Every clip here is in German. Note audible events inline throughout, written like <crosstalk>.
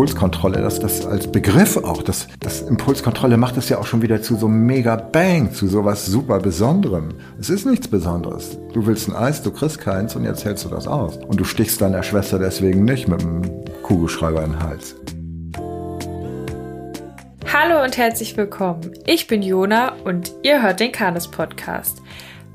Impulskontrolle, dass das als Begriff auch, das, das Impulskontrolle macht es ja auch schon wieder zu so einem mega Bang, zu sowas super Besonderem. Es ist nichts Besonderes. Du willst ein Eis, du kriegst keins und jetzt hältst du das aus. Und du stichst deiner Schwester deswegen nicht mit einem Kugelschreiber in den Hals. Hallo und herzlich willkommen. Ich bin Jona und ihr hört den Kanes Podcast.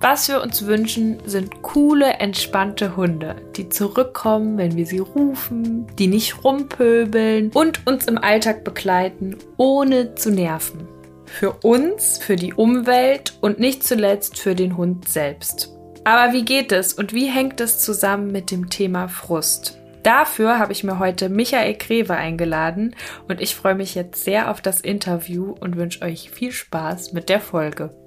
Was wir uns wünschen, sind coole, entspannte Hunde, die zurückkommen, wenn wir sie rufen, die nicht rumpöbeln und uns im Alltag begleiten, ohne zu nerven. Für uns, für die Umwelt und nicht zuletzt für den Hund selbst. Aber wie geht es und wie hängt es zusammen mit dem Thema Frust? Dafür habe ich mir heute Michael Greve eingeladen und ich freue mich jetzt sehr auf das Interview und wünsche euch viel Spaß mit der Folge.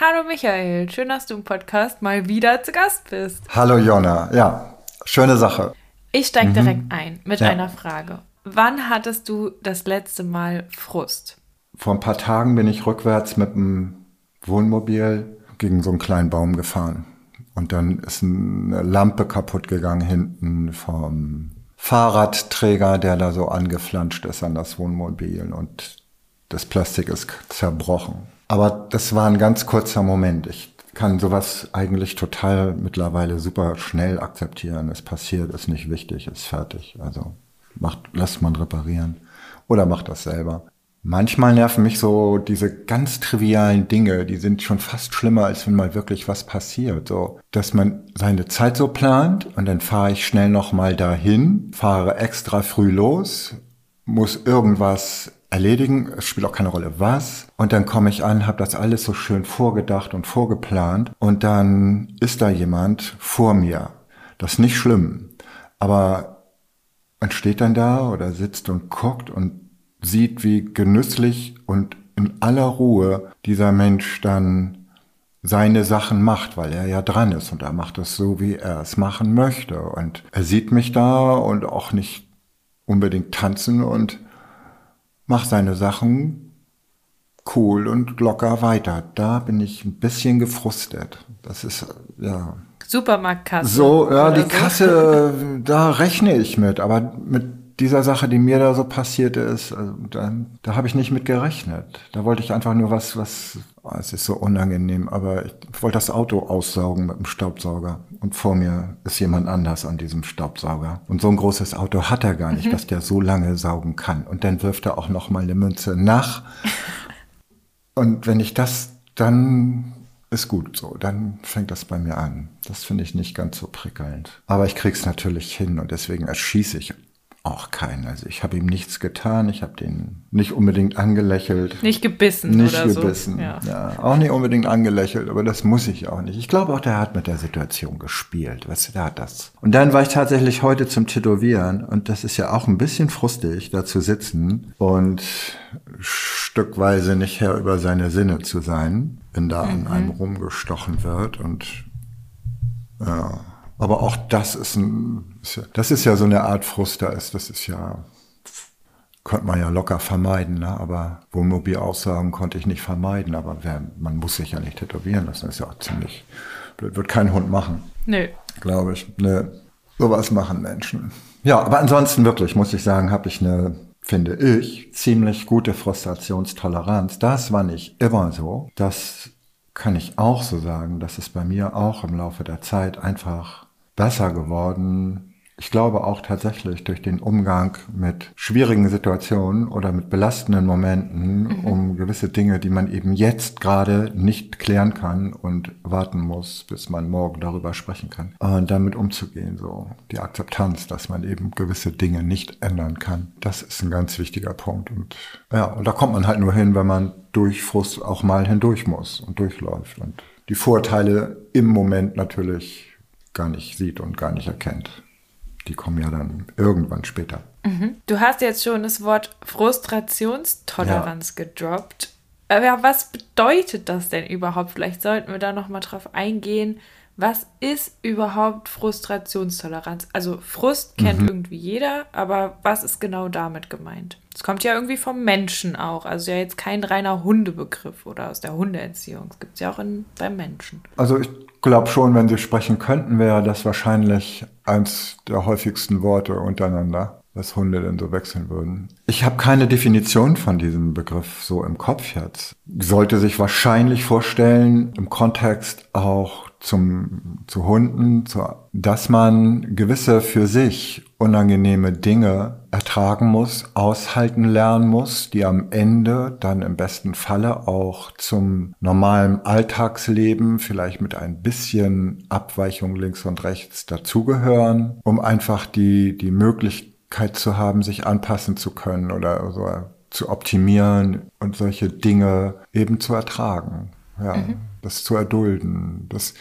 Hallo Michael, schön, dass du im Podcast mal wieder zu Gast bist. Hallo Jonna, ja, schöne Sache. Ich steige mhm. direkt ein mit ja. einer Frage. Wann hattest du das letzte Mal Frust? Vor ein paar Tagen bin ich rückwärts mit dem Wohnmobil gegen so einen kleinen Baum gefahren. Und dann ist eine Lampe kaputt gegangen hinten vom Fahrradträger, der da so angeflanscht ist an das Wohnmobil. Und das Plastik ist zerbrochen. Aber das war ein ganz kurzer Moment. Ich kann sowas eigentlich total mittlerweile super schnell akzeptieren. Es passiert, ist nicht wichtig, ist fertig. Also macht, lässt man reparieren oder macht das selber. Manchmal nerven mich so diese ganz trivialen Dinge, die sind schon fast schlimmer, als wenn mal wirklich was passiert. So, dass man seine Zeit so plant und dann fahre ich schnell nochmal dahin, fahre extra früh los, muss irgendwas erledigen, es spielt auch keine Rolle was. Und dann komme ich an, habe das alles so schön vorgedacht und vorgeplant und dann ist da jemand vor mir. Das ist nicht schlimm, aber man steht dann da oder sitzt und guckt und sieht, wie genüsslich und in aller Ruhe dieser Mensch dann seine Sachen macht, weil er ja dran ist und er macht es so, wie er es machen möchte. Und er sieht mich da und auch nicht unbedingt tanzen und mach seine Sachen cool und locker weiter. Da bin ich ein bisschen gefrustet. Das ist, ja. Supermarktkasse. So, ja, die so. Kasse, <laughs> da rechne ich mit, aber mit dieser Sache, die mir da so passiert ist, also da, da habe ich nicht mit gerechnet. Da wollte ich einfach nur was, was, oh, es ist so unangenehm, aber ich wollte das Auto aussaugen mit dem Staubsauger. Und vor mir ist jemand anders an diesem Staubsauger. Und so ein großes Auto hat er gar nicht, mhm. dass der so lange saugen kann. Und dann wirft er auch noch mal eine Münze nach. Und wenn ich das dann ist gut so, dann fängt das bei mir an. Das finde ich nicht ganz so prickelnd. Aber ich krieg's natürlich hin und deswegen erschieße ich auch keinen. Also ich habe ihm nichts getan, ich habe den nicht unbedingt angelächelt. Nicht gebissen nicht oder gebissen. so. Ja. ja. auch nicht unbedingt angelächelt, aber das muss ich auch nicht. Ich glaube auch, der hat mit der Situation gespielt. Weißt du, der hat das. Und dann war ich tatsächlich heute zum Tätowieren und das ist ja auch ein bisschen frustig, da zu sitzen und stückweise nicht Herr über seine Sinne zu sein, wenn da mhm. an einem rumgestochen wird und ja aber auch das ist ein, das ist ja so eine Art Frust, da ist, das ist ja, könnte man ja locker vermeiden, ne? aber Wohnmobilaussagen konnte ich nicht vermeiden, aber wer, man muss sich ja nicht tätowieren lassen, das ist ja auch ziemlich blöd, wird kein Hund machen. Nö. Glaube ich. Nö. Sowas machen Menschen. Ja, aber ansonsten wirklich, muss ich sagen, habe ich eine, finde ich, ziemlich gute Frustrationstoleranz. Das war nicht immer so. Das kann ich auch so sagen, dass es bei mir auch im Laufe der Zeit einfach besser geworden. Ich glaube auch tatsächlich durch den Umgang mit schwierigen Situationen oder mit belastenden Momenten, mhm. um gewisse Dinge, die man eben jetzt gerade nicht klären kann und warten muss, bis man morgen darüber sprechen kann, und damit umzugehen, so die Akzeptanz, dass man eben gewisse Dinge nicht ändern kann. Das ist ein ganz wichtiger Punkt und ja, und da kommt man halt nur hin, wenn man durch Frust auch mal hindurch muss und durchläuft und die Vorteile im Moment natürlich gar nicht sieht und gar nicht erkennt. Die kommen ja dann irgendwann später. Mhm. Du hast jetzt schon das Wort Frustrationstoleranz ja. gedroppt. Aber was bedeutet das denn überhaupt? Vielleicht sollten wir da noch mal drauf eingehen, Was ist überhaupt Frustrationstoleranz? Also Frust kennt mhm. irgendwie jeder, aber was ist genau damit gemeint? Es kommt ja irgendwie vom Menschen auch. Also ja jetzt kein reiner Hundebegriff oder aus der Hundeerziehung. Es gibt es ja auch in, beim Menschen. Also ich glaube schon, wenn Sie sprechen könnten, wäre das wahrscheinlich eins der häufigsten Worte untereinander was Hunde denn so wechseln würden. Ich habe keine Definition von diesem Begriff so im Kopf jetzt. Sollte sich wahrscheinlich vorstellen, im Kontext auch zum, zu Hunden, zu, dass man gewisse für sich unangenehme Dinge ertragen muss, aushalten lernen muss, die am Ende dann im besten Falle auch zum normalen Alltagsleben vielleicht mit ein bisschen Abweichung links und rechts dazugehören, um einfach die, die Möglichkeit zu haben, sich anpassen zu können oder so zu optimieren und solche Dinge eben zu ertragen. Ja, mhm. das zu erdulden. Das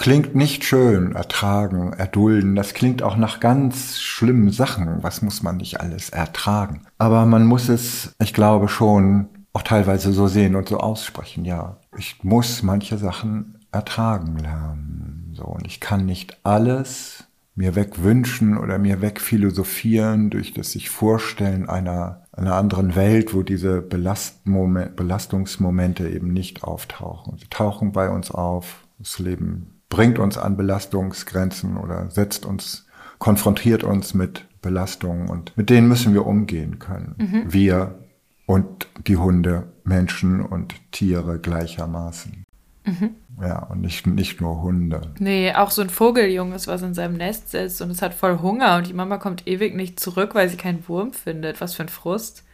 klingt nicht schön, ertragen, erdulden. Das klingt auch nach ganz schlimmen Sachen. Was muss man nicht alles ertragen? Aber man muss es, ich glaube schon, auch teilweise so sehen und so aussprechen. Ja, ich muss manche Sachen ertragen lernen. So, und ich kann nicht alles mir wegwünschen oder mir wegphilosophieren durch das sich Vorstellen einer, einer anderen Welt, wo diese Belastungsmomente eben nicht auftauchen. Sie tauchen bei uns auf. Das Leben bringt uns an Belastungsgrenzen oder setzt uns, konfrontiert uns mit Belastungen und mit denen müssen wir umgehen können. Mhm. Wir und die Hunde, Menschen und Tiere gleichermaßen. Mhm. Ja, und nicht, nicht nur Hunde. Nee, auch so ein Vogeljunges, was in seinem Nest sitzt und es hat voll Hunger und die Mama kommt ewig nicht zurück, weil sie keinen Wurm findet. Was für ein Frust.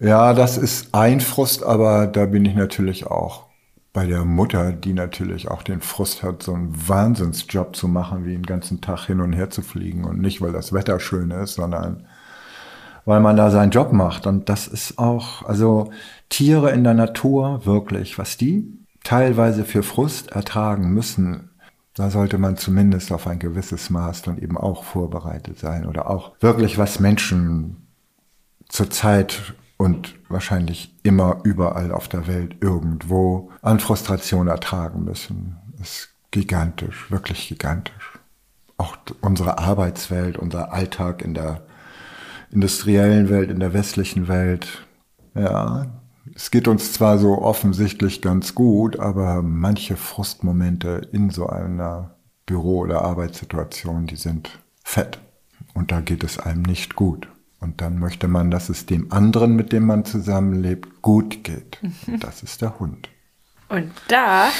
Ja, das ist ein Frust, aber da bin ich natürlich auch bei der Mutter, die natürlich auch den Frust hat, so einen Wahnsinnsjob zu machen, wie den ganzen Tag hin und her zu fliegen. Und nicht, weil das Wetter schön ist, sondern weil man da seinen Job macht. Und das ist auch, also Tiere in der Natur, wirklich, was die teilweise für Frust ertragen müssen, da sollte man zumindest auf ein gewisses Maß dann eben auch vorbereitet sein oder auch wirklich was Menschen zurzeit und wahrscheinlich immer überall auf der Welt irgendwo an Frustration ertragen müssen. Ist gigantisch, wirklich gigantisch. Auch unsere Arbeitswelt, unser Alltag in der industriellen Welt, in der westlichen Welt, ja, es geht uns zwar so offensichtlich ganz gut, aber manche Frustmomente in so einer Büro- oder Arbeitssituation, die sind fett. Und da geht es einem nicht gut. Und dann möchte man, dass es dem anderen, mit dem man zusammenlebt, gut geht. Und das ist der Hund. Und da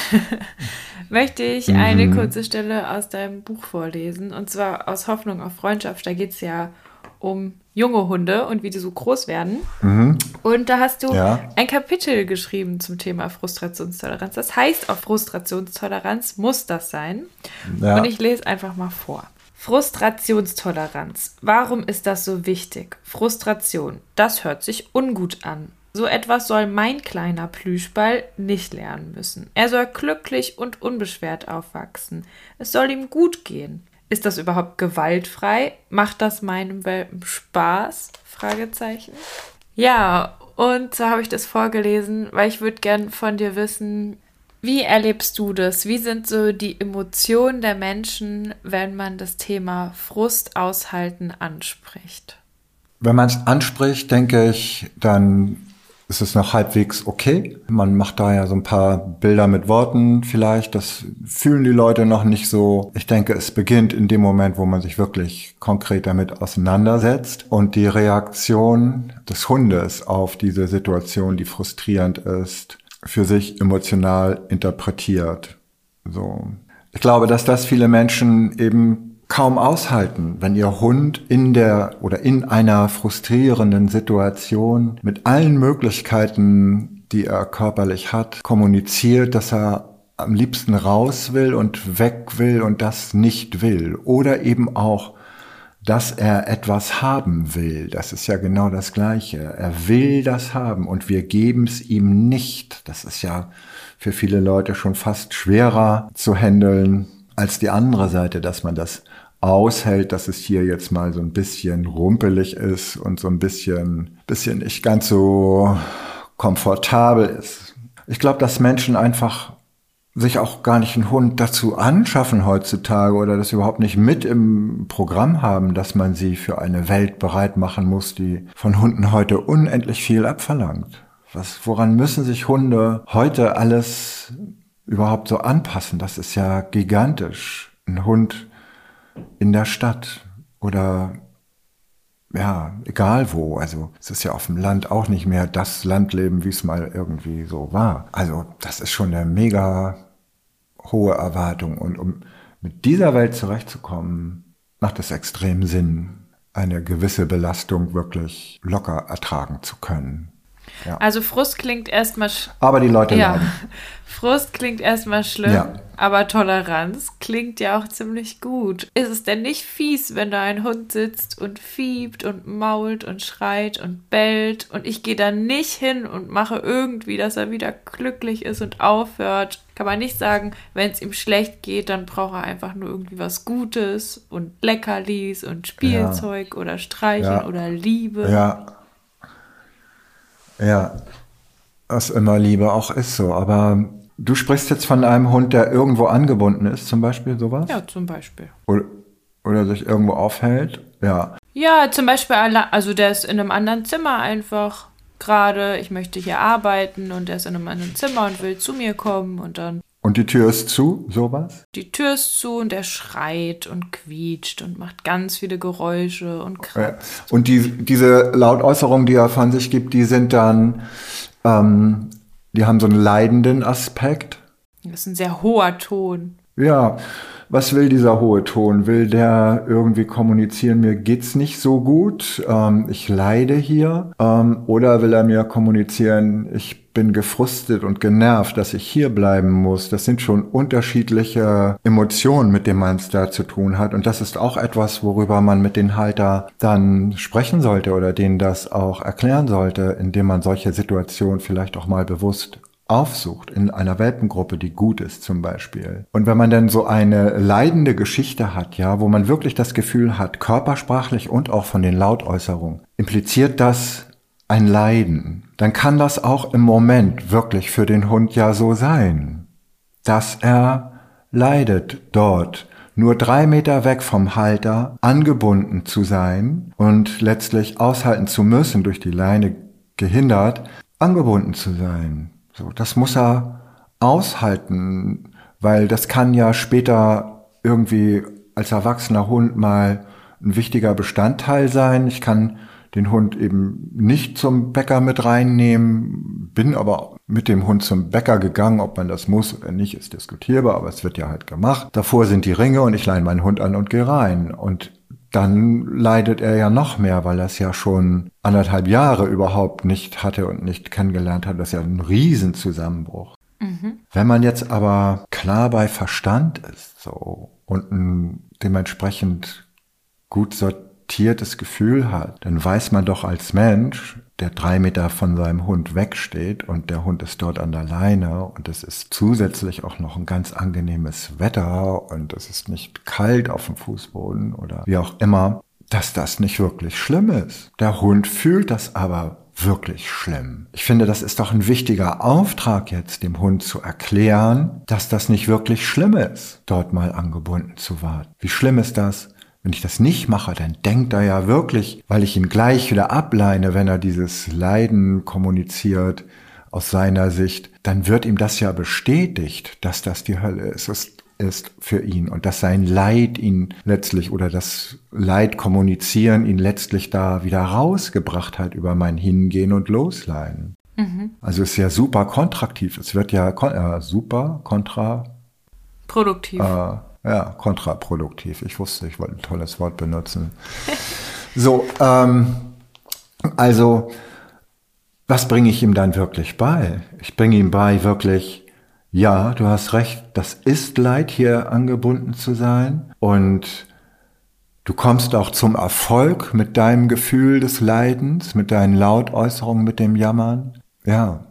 <laughs> möchte ich eine mhm. kurze Stelle aus deinem Buch vorlesen. Und zwar aus Hoffnung auf Freundschaft. Da geht es ja um junge Hunde und wie die so groß werden. Mhm. Und da hast du ja. ein Kapitel geschrieben zum Thema Frustrationstoleranz. Das heißt, auf Frustrationstoleranz muss das sein. Ja. Und ich lese einfach mal vor. Frustrationstoleranz. Warum ist das so wichtig? Frustration. Das hört sich ungut an. So etwas soll mein kleiner Plüschball nicht lernen müssen. Er soll glücklich und unbeschwert aufwachsen. Es soll ihm gut gehen. Ist das überhaupt gewaltfrei? Macht das meinem Welpen Spaß? Fragezeichen. Ja, und so habe ich das vorgelesen, weil ich würde gern von dir wissen, wie erlebst du das? Wie sind so die Emotionen der Menschen, wenn man das Thema Frust aushalten anspricht? Wenn man es anspricht, denke ich, dann ist es noch halbwegs okay. Man macht da ja so ein paar Bilder mit Worten vielleicht. Das fühlen die Leute noch nicht so. Ich denke, es beginnt in dem Moment, wo man sich wirklich konkret damit auseinandersetzt und die Reaktion des Hundes auf diese Situation, die frustrierend ist, für sich emotional interpretiert. So. Ich glaube, dass das viele Menschen eben kaum aushalten, wenn ihr Hund in der oder in einer frustrierenden Situation mit allen Möglichkeiten, die er körperlich hat, kommuniziert, dass er am liebsten raus will und weg will und das nicht will. Oder eben auch, dass er etwas haben will. Das ist ja genau das Gleiche. Er will das haben und wir geben es ihm nicht. Das ist ja für viele Leute schon fast schwerer zu handeln als die andere Seite, dass man das aushält, dass es hier jetzt mal so ein bisschen rumpelig ist und so ein bisschen, bisschen nicht ganz so komfortabel ist. Ich glaube, dass Menschen einfach sich auch gar nicht einen Hund dazu anschaffen heutzutage oder das überhaupt nicht mit im Programm haben, dass man sie für eine Welt bereit machen muss, die von Hunden heute unendlich viel abverlangt. Was, woran müssen sich Hunde heute alles überhaupt so anpassen? Das ist ja gigantisch. Ein Hund in der Stadt oder ja, egal wo. Also es ist ja auf dem Land auch nicht mehr das Landleben, wie es mal irgendwie so war. Also das ist schon eine mega hohe Erwartung. Und um mit dieser Welt zurechtzukommen, macht es extrem Sinn, eine gewisse Belastung wirklich locker ertragen zu können. Ja. Also Frust klingt erstmal. Aber die Leute ja. leiden. <laughs> Frust klingt erstmal schlimm, ja. aber Toleranz klingt ja auch ziemlich gut. Ist es denn nicht fies, wenn da ein Hund sitzt und fiebt und mault und schreit und bellt und ich gehe da nicht hin und mache irgendwie, dass er wieder glücklich ist und aufhört? Kann man nicht sagen, wenn es ihm schlecht geht, dann braucht er einfach nur irgendwie was Gutes und Leckerlis und Spielzeug ja. oder Streicheln oder Liebe. Ja. Ja, was immer Liebe auch ist so. Aber du sprichst jetzt von einem Hund, der irgendwo angebunden ist, zum Beispiel sowas? Ja, zum Beispiel. Oder, oder sich irgendwo aufhält? Ja. Ja, zum Beispiel, also der ist in einem anderen Zimmer einfach gerade. Ich möchte hier arbeiten und der ist in einem anderen Zimmer und will zu mir kommen und dann und die Tür ist zu, sowas? Die Tür ist zu und er schreit und quietscht und macht ganz viele Geräusche und kratzt. Und die, diese Lautäußerungen, die er von sich gibt, die sind dann, ähm, die haben so einen leidenden Aspekt. Das ist ein sehr hoher Ton. Ja, was will dieser hohe Ton? Will der irgendwie kommunizieren, mir geht's nicht so gut, ähm, ich leide hier? Ähm, oder will er mir kommunizieren, ich bin gefrustet und genervt, dass ich hier bleiben muss? Das sind schon unterschiedliche Emotionen, mit denen man es da zu tun hat. Und das ist auch etwas, worüber man mit den Halter dann sprechen sollte oder denen das auch erklären sollte, indem man solche Situationen vielleicht auch mal bewusst aufsucht in einer Welpengruppe, die gut ist zum Beispiel. Und wenn man dann so eine leidende Geschichte hat, ja, wo man wirklich das Gefühl hat, körpersprachlich und auch von den Lautäußerungen, impliziert das ein Leiden, dann kann das auch im Moment wirklich für den Hund ja so sein, dass er leidet dort, nur drei Meter weg vom Halter, angebunden zu sein und letztlich aushalten zu müssen, durch die Leine gehindert, angebunden zu sein. So, das muss er aushalten, weil das kann ja später irgendwie als erwachsener Hund mal ein wichtiger Bestandteil sein. Ich kann den Hund eben nicht zum Bäcker mit reinnehmen, bin aber mit dem Hund zum Bäcker gegangen, ob man das muss oder nicht, ist diskutierbar, aber es wird ja halt gemacht. Davor sind die Ringe und ich leine meinen Hund an und gehe rein. Und dann leidet er ja noch mehr, weil er es ja schon anderthalb Jahre überhaupt nicht hatte und nicht kennengelernt hat. Das ist ja ein Riesenzusammenbruch. Mhm. Wenn man jetzt aber klar bei Verstand ist so und dementsprechend gut sortiertes Gefühl hat, dann weiß man doch als Mensch, der drei Meter von seinem Hund wegsteht und der Hund ist dort an der Leine und es ist zusätzlich auch noch ein ganz angenehmes Wetter und es ist nicht kalt auf dem Fußboden oder wie auch immer, dass das nicht wirklich schlimm ist. Der Hund fühlt das aber wirklich schlimm. Ich finde, das ist doch ein wichtiger Auftrag jetzt, dem Hund zu erklären, dass das nicht wirklich schlimm ist, dort mal angebunden zu warten. Wie schlimm ist das, wenn ich das nicht mache, dann denkt er ja wirklich, weil ich ihn gleich wieder ableine, wenn er dieses Leiden kommuniziert aus seiner Sicht, dann wird ihm das ja bestätigt, dass das die Hölle ist. Es ist für ihn und dass sein Leid ihn letztlich oder das Leid kommunizieren ihn letztlich da wieder rausgebracht hat über mein Hingehen und Losleiden. Mhm. Also ist ja super kontraktiv. Es wird ja äh, super kontra produktiv. Äh, ja, kontraproduktiv. Ich wusste, ich wollte ein tolles Wort benutzen. so, ähm, also, was bringe ich ihm dann wirklich bei? Ich bringe ihm bei wirklich, ja, du hast recht, das ist Leid, hier angebunden zu sein. Und du kommst auch zum Erfolg mit deinem Gefühl des Leidens, mit deinen Lautäußerungen, mit dem Jammern. Ja,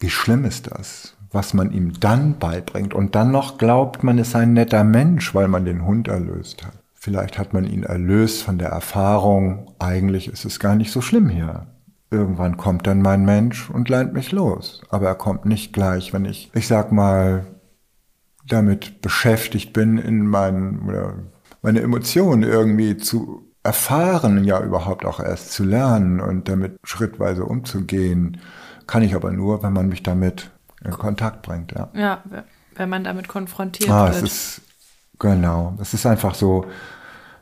wie schlimm ist das? Was man ihm dann beibringt. Und dann noch glaubt man ist ein netter Mensch, weil man den Hund erlöst hat. Vielleicht hat man ihn erlöst von der Erfahrung, eigentlich ist es gar nicht so schlimm hier. Irgendwann kommt dann mein Mensch und leint mich los. Aber er kommt nicht gleich, wenn ich, ich sag mal, damit beschäftigt bin, in meinen, meine Emotionen irgendwie zu erfahren, ja überhaupt auch erst zu lernen und damit schrittweise umzugehen, kann ich aber nur, wenn man mich damit in Kontakt bringt, ja. Ja, wenn man damit konfrontiert ah, wird. Es ist, genau, es ist einfach so,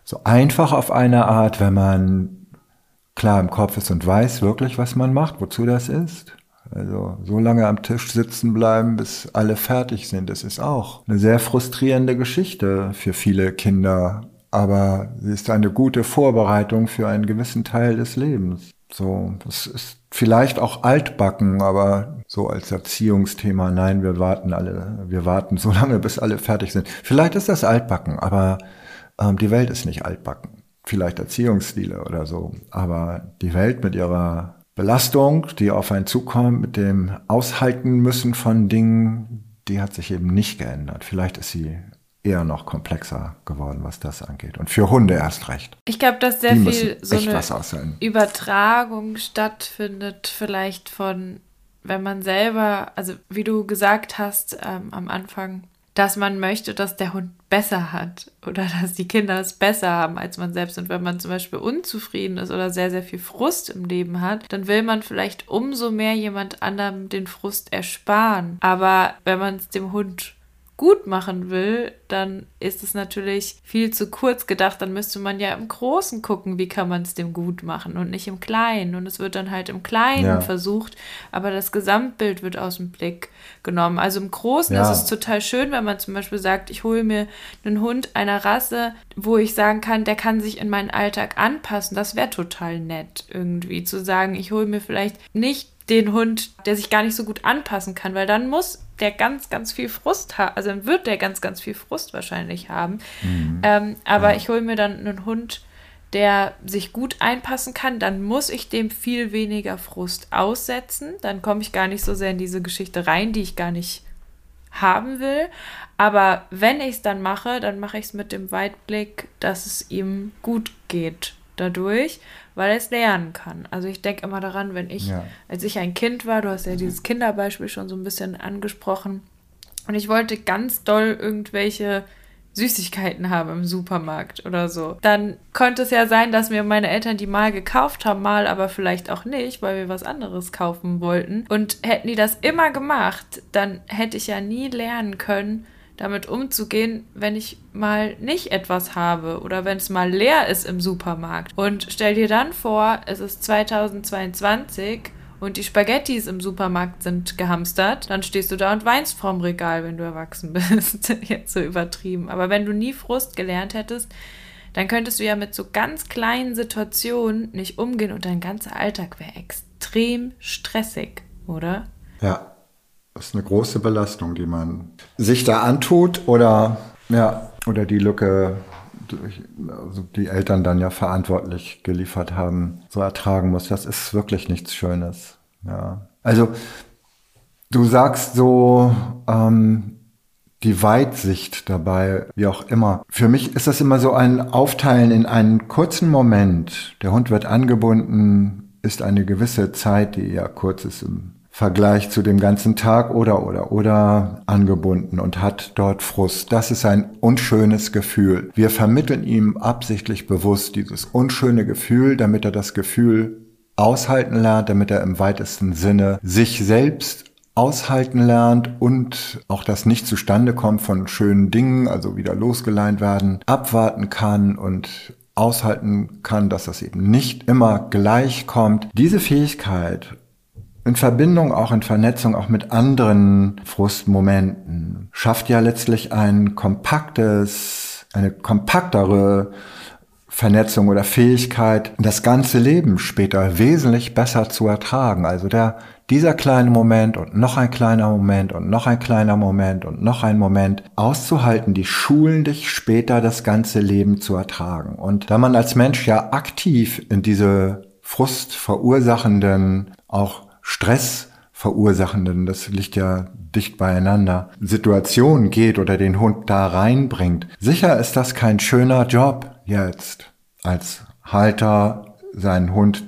so einfach auf eine Art, wenn man klar im Kopf ist und weiß wirklich, was man macht, wozu das ist. Also so lange am Tisch sitzen bleiben, bis alle fertig sind, das ist auch eine sehr frustrierende Geschichte für viele Kinder. Aber sie ist eine gute Vorbereitung für einen gewissen Teil des Lebens. So, das ist vielleicht auch altbacken, aber so als Erziehungsthema, nein, wir warten alle, wir warten so <laughs> lange, bis alle fertig sind. Vielleicht ist das altbacken, aber ähm, die Welt ist nicht altbacken. Vielleicht Erziehungsstile oder so. Aber die Welt mit ihrer Belastung, die auf einen zukommt, mit dem Aushalten müssen von Dingen, die hat sich eben nicht geändert. Vielleicht ist sie eher noch komplexer geworden, was das angeht. Und für Hunde erst recht. Ich glaube, dass sehr die viel so eine Übertragung stattfindet, vielleicht von, wenn man selber, also wie du gesagt hast ähm, am Anfang, dass man möchte, dass der Hund besser hat oder <laughs> dass die Kinder es besser haben als man selbst. Und wenn man zum Beispiel unzufrieden ist oder sehr, sehr viel Frust im Leben hat, dann will man vielleicht umso mehr jemand anderem den Frust ersparen. Aber wenn man es dem Hund gut machen will, dann ist es natürlich viel zu kurz gedacht. Dann müsste man ja im Großen gucken, wie kann man es dem gut machen und nicht im Kleinen. Und es wird dann halt im Kleinen ja. versucht, aber das Gesamtbild wird aus dem Blick genommen. Also im Großen ja. ist es total schön, wenn man zum Beispiel sagt, ich hole mir einen Hund einer Rasse, wo ich sagen kann, der kann sich in meinen Alltag anpassen. Das wäre total nett irgendwie zu sagen, ich hole mir vielleicht nicht den Hund, der sich gar nicht so gut anpassen kann, weil dann muss der ganz, ganz viel Frust haben, also dann wird der ganz, ganz viel Frust wahrscheinlich haben. Mhm. Ähm, aber ja. ich hole mir dann einen Hund, der sich gut einpassen kann, dann muss ich dem viel weniger Frust aussetzen. Dann komme ich gar nicht so sehr in diese Geschichte rein, die ich gar nicht haben will. Aber wenn ich es dann mache, dann mache ich es mit dem Weitblick, dass es ihm gut geht dadurch weil er es lernen kann. Also ich denke immer daran, wenn ich, ja. als ich ein Kind war, du hast ja dieses Kinderbeispiel schon so ein bisschen angesprochen, und ich wollte ganz doll irgendwelche Süßigkeiten haben im Supermarkt oder so. Dann konnte es ja sein, dass mir meine Eltern die mal gekauft haben, mal aber vielleicht auch nicht, weil wir was anderes kaufen wollten. Und hätten die das immer gemacht, dann hätte ich ja nie lernen können, damit umzugehen, wenn ich mal nicht etwas habe oder wenn es mal leer ist im Supermarkt. Und stell dir dann vor, es ist 2022 und die Spaghettis im Supermarkt sind gehamstert, dann stehst du da und weinst vorm Regal, wenn du erwachsen <laughs> bist. Jetzt so übertrieben. Aber wenn du nie Frust gelernt hättest, dann könntest du ja mit so ganz kleinen Situationen nicht umgehen und dein ganzer Alltag wäre extrem stressig, oder? Ja, das ist eine große Belastung, die man sich da antut oder, ja, oder die Lücke, also die Eltern dann ja verantwortlich geliefert haben, so ertragen muss. Das ist wirklich nichts Schönes. Ja. Also, du sagst so, ähm, die Weitsicht dabei, wie auch immer. Für mich ist das immer so ein Aufteilen in einen kurzen Moment. Der Hund wird angebunden, ist eine gewisse Zeit, die eher kurz ist im Vergleich zu dem ganzen Tag oder oder oder angebunden und hat dort Frust. Das ist ein unschönes Gefühl. Wir vermitteln ihm absichtlich bewusst dieses unschöne Gefühl, damit er das Gefühl aushalten lernt, damit er im weitesten Sinne sich selbst aushalten lernt und auch das nicht zustande kommt von schönen Dingen, also wieder losgeleint werden, abwarten kann und aushalten kann, dass das eben nicht immer gleich kommt. Diese Fähigkeit in Verbindung, auch in Vernetzung, auch mit anderen Frustmomenten, schafft ja letztlich ein kompaktes, eine kompaktere Vernetzung oder Fähigkeit, das ganze Leben später wesentlich besser zu ertragen. Also der, dieser kleine Moment und noch ein kleiner Moment und noch ein kleiner Moment und noch ein Moment auszuhalten, die schulen dich später das ganze Leben zu ertragen. Und da man als Mensch ja aktiv in diese Frust verursachenden, auch Stress verursachenden, das liegt ja dicht beieinander, Situation geht oder den Hund da reinbringt. Sicher ist das kein schöner Job jetzt als Halter seinen Hund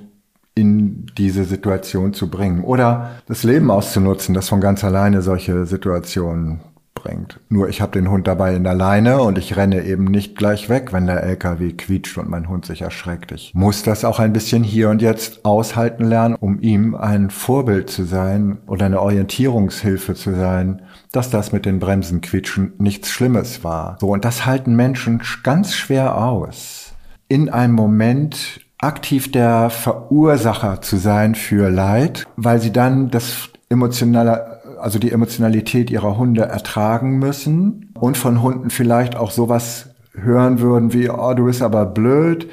in diese Situation zu bringen oder das Leben auszunutzen, das von ganz alleine solche Situationen bringt. Nur ich habe den Hund dabei in der Leine und ich renne eben nicht gleich weg, wenn der LKW quietscht und mein Hund sich erschreckt. Ich muss das auch ein bisschen hier und jetzt aushalten lernen, um ihm ein Vorbild zu sein oder eine Orientierungshilfe zu sein, dass das mit den Bremsen quietschen nichts Schlimmes war. So, und das halten Menschen ganz schwer aus. In einem Moment aktiv der Verursacher zu sein für Leid, weil sie dann das emotionale, also die Emotionalität ihrer Hunde ertragen müssen und von Hunden vielleicht auch sowas hören würden wie, oh, du bist aber blöd,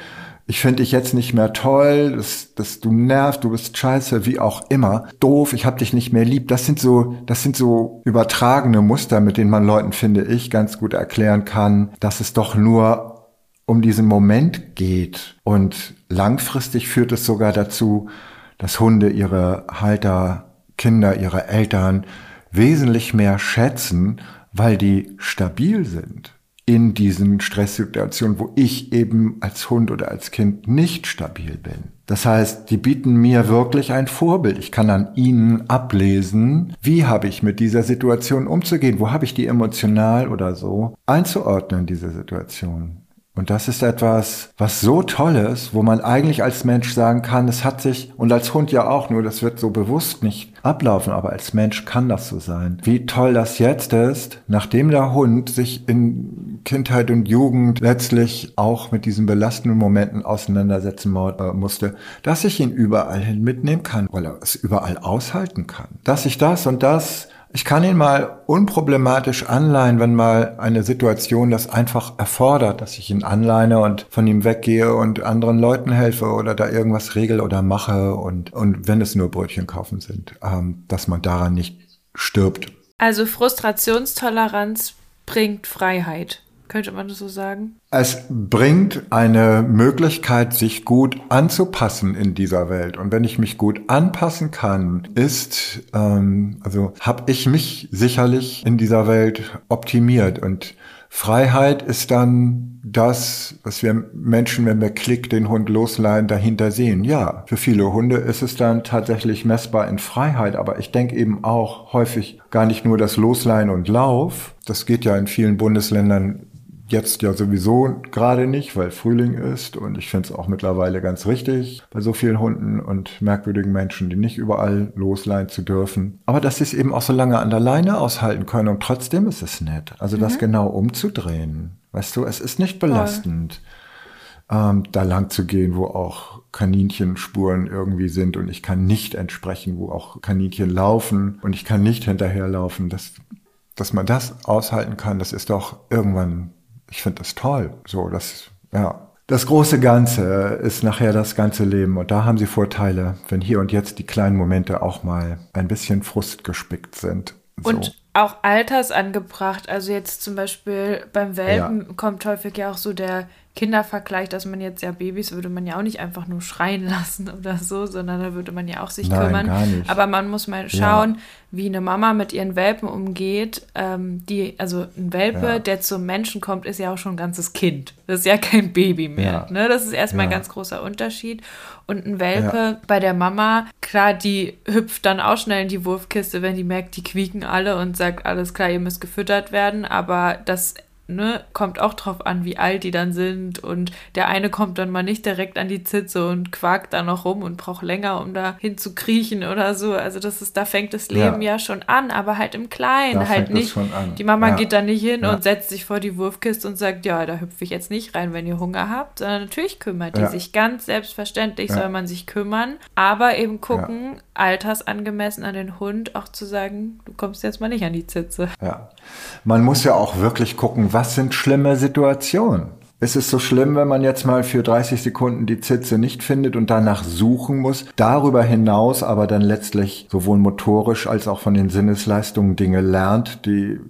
ich finde dich jetzt nicht mehr toll, dass, dass du nervst, du bist scheiße, wie auch immer, doof, ich hab dich nicht mehr lieb. Das sind so, das sind so übertragene Muster, mit denen man Leuten, finde ich, ganz gut erklären kann, dass es doch nur um diesen Moment geht. Und langfristig führt es sogar dazu, dass Hunde ihre Halter Kinder, ihre Eltern wesentlich mehr schätzen, weil die stabil sind in diesen Stresssituationen, wo ich eben als Hund oder als Kind nicht stabil bin. Das heißt, die bieten mir wirklich ein Vorbild. Ich kann an ihnen ablesen, wie habe ich mit dieser Situation umzugehen, wo habe ich die emotional oder so einzuordnen, diese Situation. Und das ist etwas, was so toll ist, wo man eigentlich als Mensch sagen kann, es hat sich, und als Hund ja auch, nur das wird so bewusst nicht ablaufen, aber als Mensch kann das so sein. Wie toll das jetzt ist, nachdem der Hund sich in Kindheit und Jugend letztlich auch mit diesen belastenden Momenten auseinandersetzen äh, musste, dass ich ihn überall hin mitnehmen kann, weil er es überall aushalten kann. Dass ich das und das ich kann ihn mal unproblematisch anleihen, wenn mal eine Situation das einfach erfordert, dass ich ihn anleine und von ihm weggehe und anderen Leuten helfe oder da irgendwas regel oder mache und, und wenn es nur Brötchen kaufen sind, ähm, dass man daran nicht stirbt. Also Frustrationstoleranz bringt Freiheit. Könnte man das so sagen? Es bringt eine Möglichkeit, sich gut anzupassen in dieser Welt. Und wenn ich mich gut anpassen kann, ist, ähm, also habe ich mich sicherlich in dieser Welt optimiert. Und Freiheit ist dann das, was wir Menschen, wenn wir Klick den Hund losleihen, dahinter sehen. Ja, für viele Hunde ist es dann tatsächlich messbar in Freiheit, aber ich denke eben auch häufig gar nicht nur das Losleihen und Lauf. Das geht ja in vielen Bundesländern Jetzt ja sowieso gerade nicht, weil Frühling ist und ich finde es auch mittlerweile ganz richtig bei so vielen Hunden und merkwürdigen Menschen, die nicht überall losleihen zu dürfen. Aber dass sie es eben auch so lange an der Leine aushalten können und trotzdem ist es nett. Also mhm. das genau umzudrehen. Weißt du, es ist nicht belastend, ähm, da lang zu gehen, wo auch Kaninchenspuren irgendwie sind und ich kann nicht entsprechen, wo auch Kaninchen laufen und ich kann nicht hinterherlaufen. Das, dass man das aushalten kann, das ist doch irgendwann ich finde das toll. So, das, ja. Das große Ganze ist nachher das ganze Leben und da haben sie Vorteile, wenn hier und jetzt die kleinen Momente auch mal ein bisschen frustgespickt sind. So. Und auch altersangebracht. Also jetzt zum Beispiel beim Welpen ja. kommt häufig ja auch so der Kindervergleich, dass man jetzt ja Babys würde man ja auch nicht einfach nur schreien <laughs> lassen oder so, sondern da würde man ja auch sich Nein, kümmern. Gar nicht. Aber man muss mal schauen, ja. wie eine Mama mit ihren Welpen umgeht. Ähm, die, also ein Welpe, ja. der zum Menschen kommt, ist ja auch schon ein ganzes Kind. Das ist ja kein Baby mehr. Ne? Das ist erstmal ein ganz großer Unterschied. Und ein Welpe bei der Mama, klar, die hüpft dann auch schnell in die Wurfkiste, wenn die merkt, die quieken alle und sagt, alles klar, ihr müsst gefüttert werden. Aber das ne, kommt auch drauf an, wie alt die dann sind. Und der eine kommt dann mal nicht direkt an die Zitze und quakt da noch rum und braucht länger, um da hinzukriechen oder so. Also das ist, da fängt das Leben ja, ja schon an, aber halt im Kleinen, da halt nicht. Die Mama ja. geht da nicht hin ja. und setzt sich vor die Wurfkiste und sagt, ja, da hüpfe ich jetzt nicht rein, wenn ihr Hunger habt, sondern natürlich kümmert die sich ganz selbstverständlich, soll man sich kümmern, aber eben gucken, altersangemessen an den Hund auch zu sagen, du kommst jetzt mal nicht an die Zitze. Ja. Man muss ja auch wirklich gucken, was sind schlimme Situationen. Ist es so schlimm, wenn man jetzt mal für 30 Sekunden die Zitze nicht findet und danach suchen muss, darüber hinaus aber dann letztlich sowohl motorisch als auch von den Sinnesleistungen Dinge lernt, die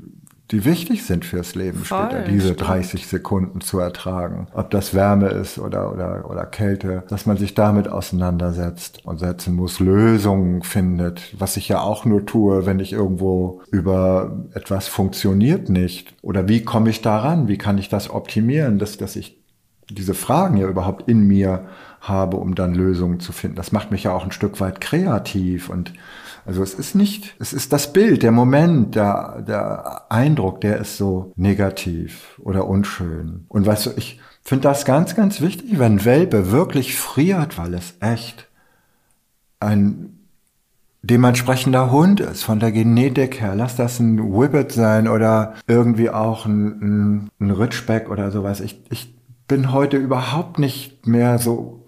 die wichtig sind fürs Leben Voll, später, diese stimmt. 30 Sekunden zu ertragen. Ob das Wärme ist oder, oder, oder Kälte, dass man sich damit auseinandersetzt und setzen muss, Lösungen findet, was ich ja auch nur tue, wenn ich irgendwo über etwas funktioniert nicht. Oder wie komme ich daran? Wie kann ich das optimieren, dass, dass ich diese Fragen ja überhaupt in mir habe, um dann Lösungen zu finden. Das macht mich ja auch ein Stück weit kreativ und Also es ist nicht, es ist das Bild, der Moment, der, der Eindruck, der ist so negativ oder unschön. Und weißt du, ich finde das ganz, ganz wichtig, wenn Welpe wirklich friert, weil es echt ein dementsprechender Hund ist, von der Genetik her. Lass das ein Whippet sein oder irgendwie auch ein, ein, ein Ridgeback oder sowas. Ich, ich bin heute überhaupt nicht mehr so,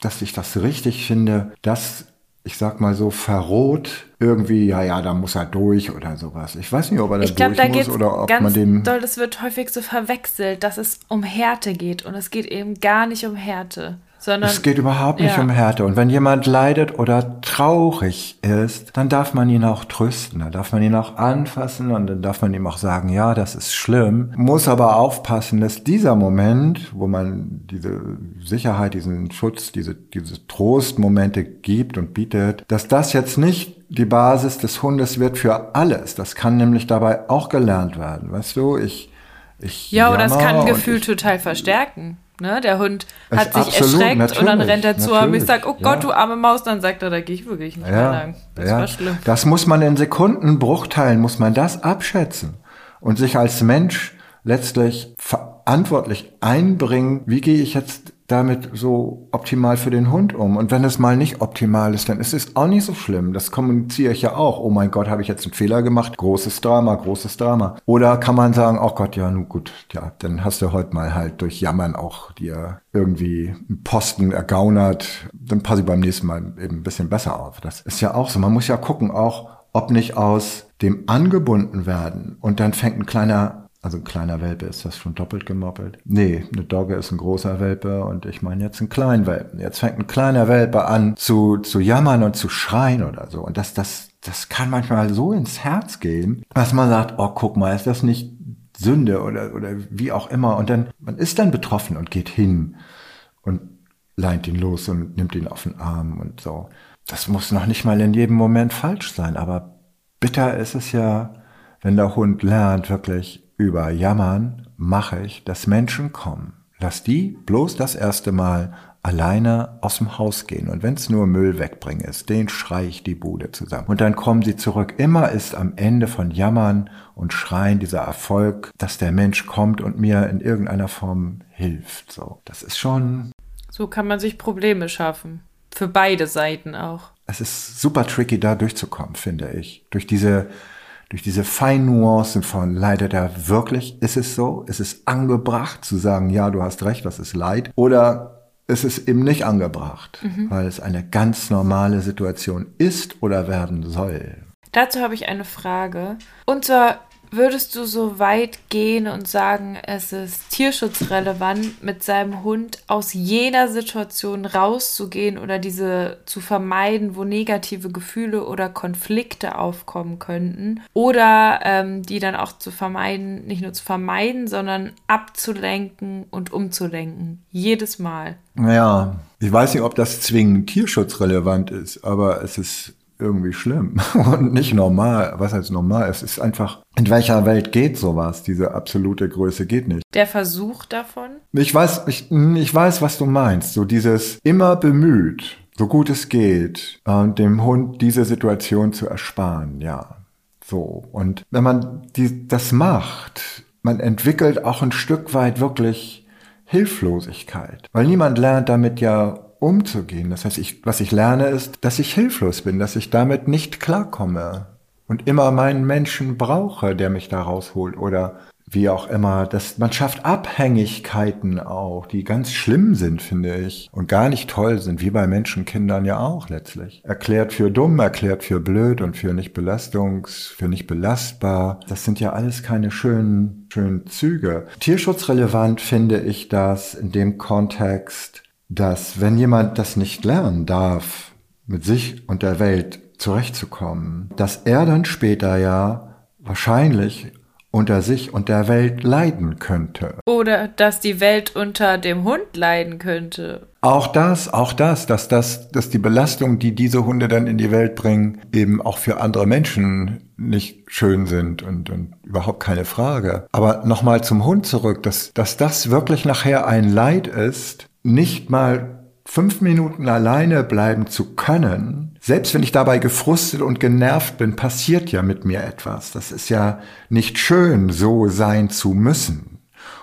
dass ich das richtig finde, dass ich sag mal so, verroht irgendwie, ja, ja, da muss er durch oder sowas. Ich weiß nicht, ob er da ich glaub, durch da muss oder ob man den. Doll, das wird häufig so verwechselt, dass es um Härte geht und es geht eben gar nicht um Härte. Sondern, es geht überhaupt nicht ja. um Härte. Und wenn jemand leidet oder traurig ist, dann darf man ihn auch trösten, dann darf man ihn auch anfassen und dann darf man ihm auch sagen, ja, das ist schlimm. Muss aber aufpassen, dass dieser Moment, wo man diese Sicherheit, diesen Schutz, diese, diese Trostmomente gibt und bietet, dass das jetzt nicht die Basis des Hundes wird für alles. Das kann nämlich dabei auch gelernt werden. Weißt du, ich, ich ja, oder es kann ein Gefühl ich- total verstärken. Ne? Der Hund hat sich erschreckt und dann rennt er zu einem. Ich sag, oh Gott, ja. du arme Maus. Dann sagt er, da gehe ich wirklich nicht mehr lang. Das ja. war schlimm. Das muss man in Sekundenbruchteilen, muss man das abschätzen und sich als Mensch letztlich verantwortlich einbringen, wie gehe ich jetzt damit so optimal für den Hund um? Und wenn es mal nicht optimal ist, dann ist es auch nicht so schlimm. Das kommuniziere ich ja auch. Oh mein Gott, habe ich jetzt einen Fehler gemacht? Großes Drama, großes Drama. Oder kann man sagen, oh Gott, ja, nun gut, ja, dann hast du heute mal halt durch Jammern auch dir irgendwie einen Posten ergaunert. Dann passe ich beim nächsten Mal eben ein bisschen besser auf. Das ist ja auch so. Man muss ja gucken auch, ob nicht aus dem angebunden werden und dann fängt ein kleiner also ein kleiner Welpe, ist das schon doppelt gemoppelt? Nee, eine Dogge ist ein großer Welpe und ich meine jetzt einen kleinen Welpen. Jetzt fängt ein kleiner Welpe an zu, zu jammern und zu schreien oder so. Und das, das, das kann manchmal so ins Herz gehen, dass man sagt, oh, guck mal, ist das nicht Sünde oder, oder wie auch immer. Und dann, man ist dann betroffen und geht hin und leint ihn los und nimmt ihn auf den Arm und so. Das muss noch nicht mal in jedem Moment falsch sein, aber bitter ist es ja, wenn der Hund lernt, wirklich über Jammern mache ich, dass Menschen kommen. Lass die bloß das erste Mal alleine aus dem Haus gehen. Und wenn es nur Müll wegbringen ist, den schrei ich die Bude zusammen. Und dann kommen sie zurück. Immer ist am Ende von Jammern und Schreien dieser Erfolg, dass der Mensch kommt und mir in irgendeiner Form hilft. So, das ist schon So kann man sich Probleme schaffen. Für beide Seiten auch. es ist super tricky, da durchzukommen, finde ich. Durch diese, durch diese feinen Nuancen von leidet er wirklich, ist es so, ist es angebracht zu sagen, ja, du hast recht, das ist Leid, oder ist es eben nicht angebracht, weil es eine ganz normale Situation ist oder werden soll. Dazu habe ich eine Frage. Und zwar, würdest du so weit gehen und sagen, es ist tierschutzrelevant, mit seinem Hund aus jeder Situation rauszugehen oder diese zu vermeiden, wo negative Gefühle oder Konflikte aufkommen könnten? Oder ähm, die dann auch zu vermeiden, nicht nur zu vermeiden, sondern abzulenken und umzulenken. Jedes Mal. Ja, ich weiß nicht, ob das zwingend tierschutzrelevant ist, aber es ist irgendwie schlimm <laughs> und nicht normal. Was heißt normal? Es ist einfach, in welcher Welt geht sowas? Diese absolute Größe geht nicht. Der Versuch davon? Ich weiß, ich, ich weiß, was du meinst. So dieses immer bemüht, so gut es geht, äh, dem Hund diese Situation zu ersparen, ja. So. Und wenn man die, das macht, man entwickelt auch ein Stück weit wirklich Hilflosigkeit. Weil niemand lernt damit ja umzugehen. Das heißt, ich, was ich lerne ist, dass ich hilflos bin, dass ich damit nicht klarkomme und immer meinen Menschen brauche, der mich da rausholt oder wie auch immer. Das, man schafft Abhängigkeiten auch, die ganz schlimm sind, finde ich, und gar nicht toll sind, wie bei Menschenkindern ja auch letztlich. Erklärt für dumm, erklärt für blöd und für nicht belastungs, für nicht belastbar. Das sind ja alles keine schönen, schönen Züge. Tierschutzrelevant finde ich das in dem Kontext, dass wenn jemand das nicht lernen darf, mit sich und der Welt zurechtzukommen, dass er dann später ja wahrscheinlich unter sich und der Welt leiden könnte. Oder dass die Welt unter dem Hund leiden könnte. Auch das, auch das, dass das, dass die Belastung, die diese Hunde dann in die Welt bringen, eben auch für andere Menschen nicht schön sind und, und überhaupt keine Frage. Aber nochmal zum Hund zurück, dass, dass das wirklich nachher ein Leid ist, nicht mal fünf Minuten alleine bleiben zu können, selbst wenn ich dabei gefrustet und genervt bin, passiert ja mit mir etwas. Das ist ja nicht schön, so sein zu müssen.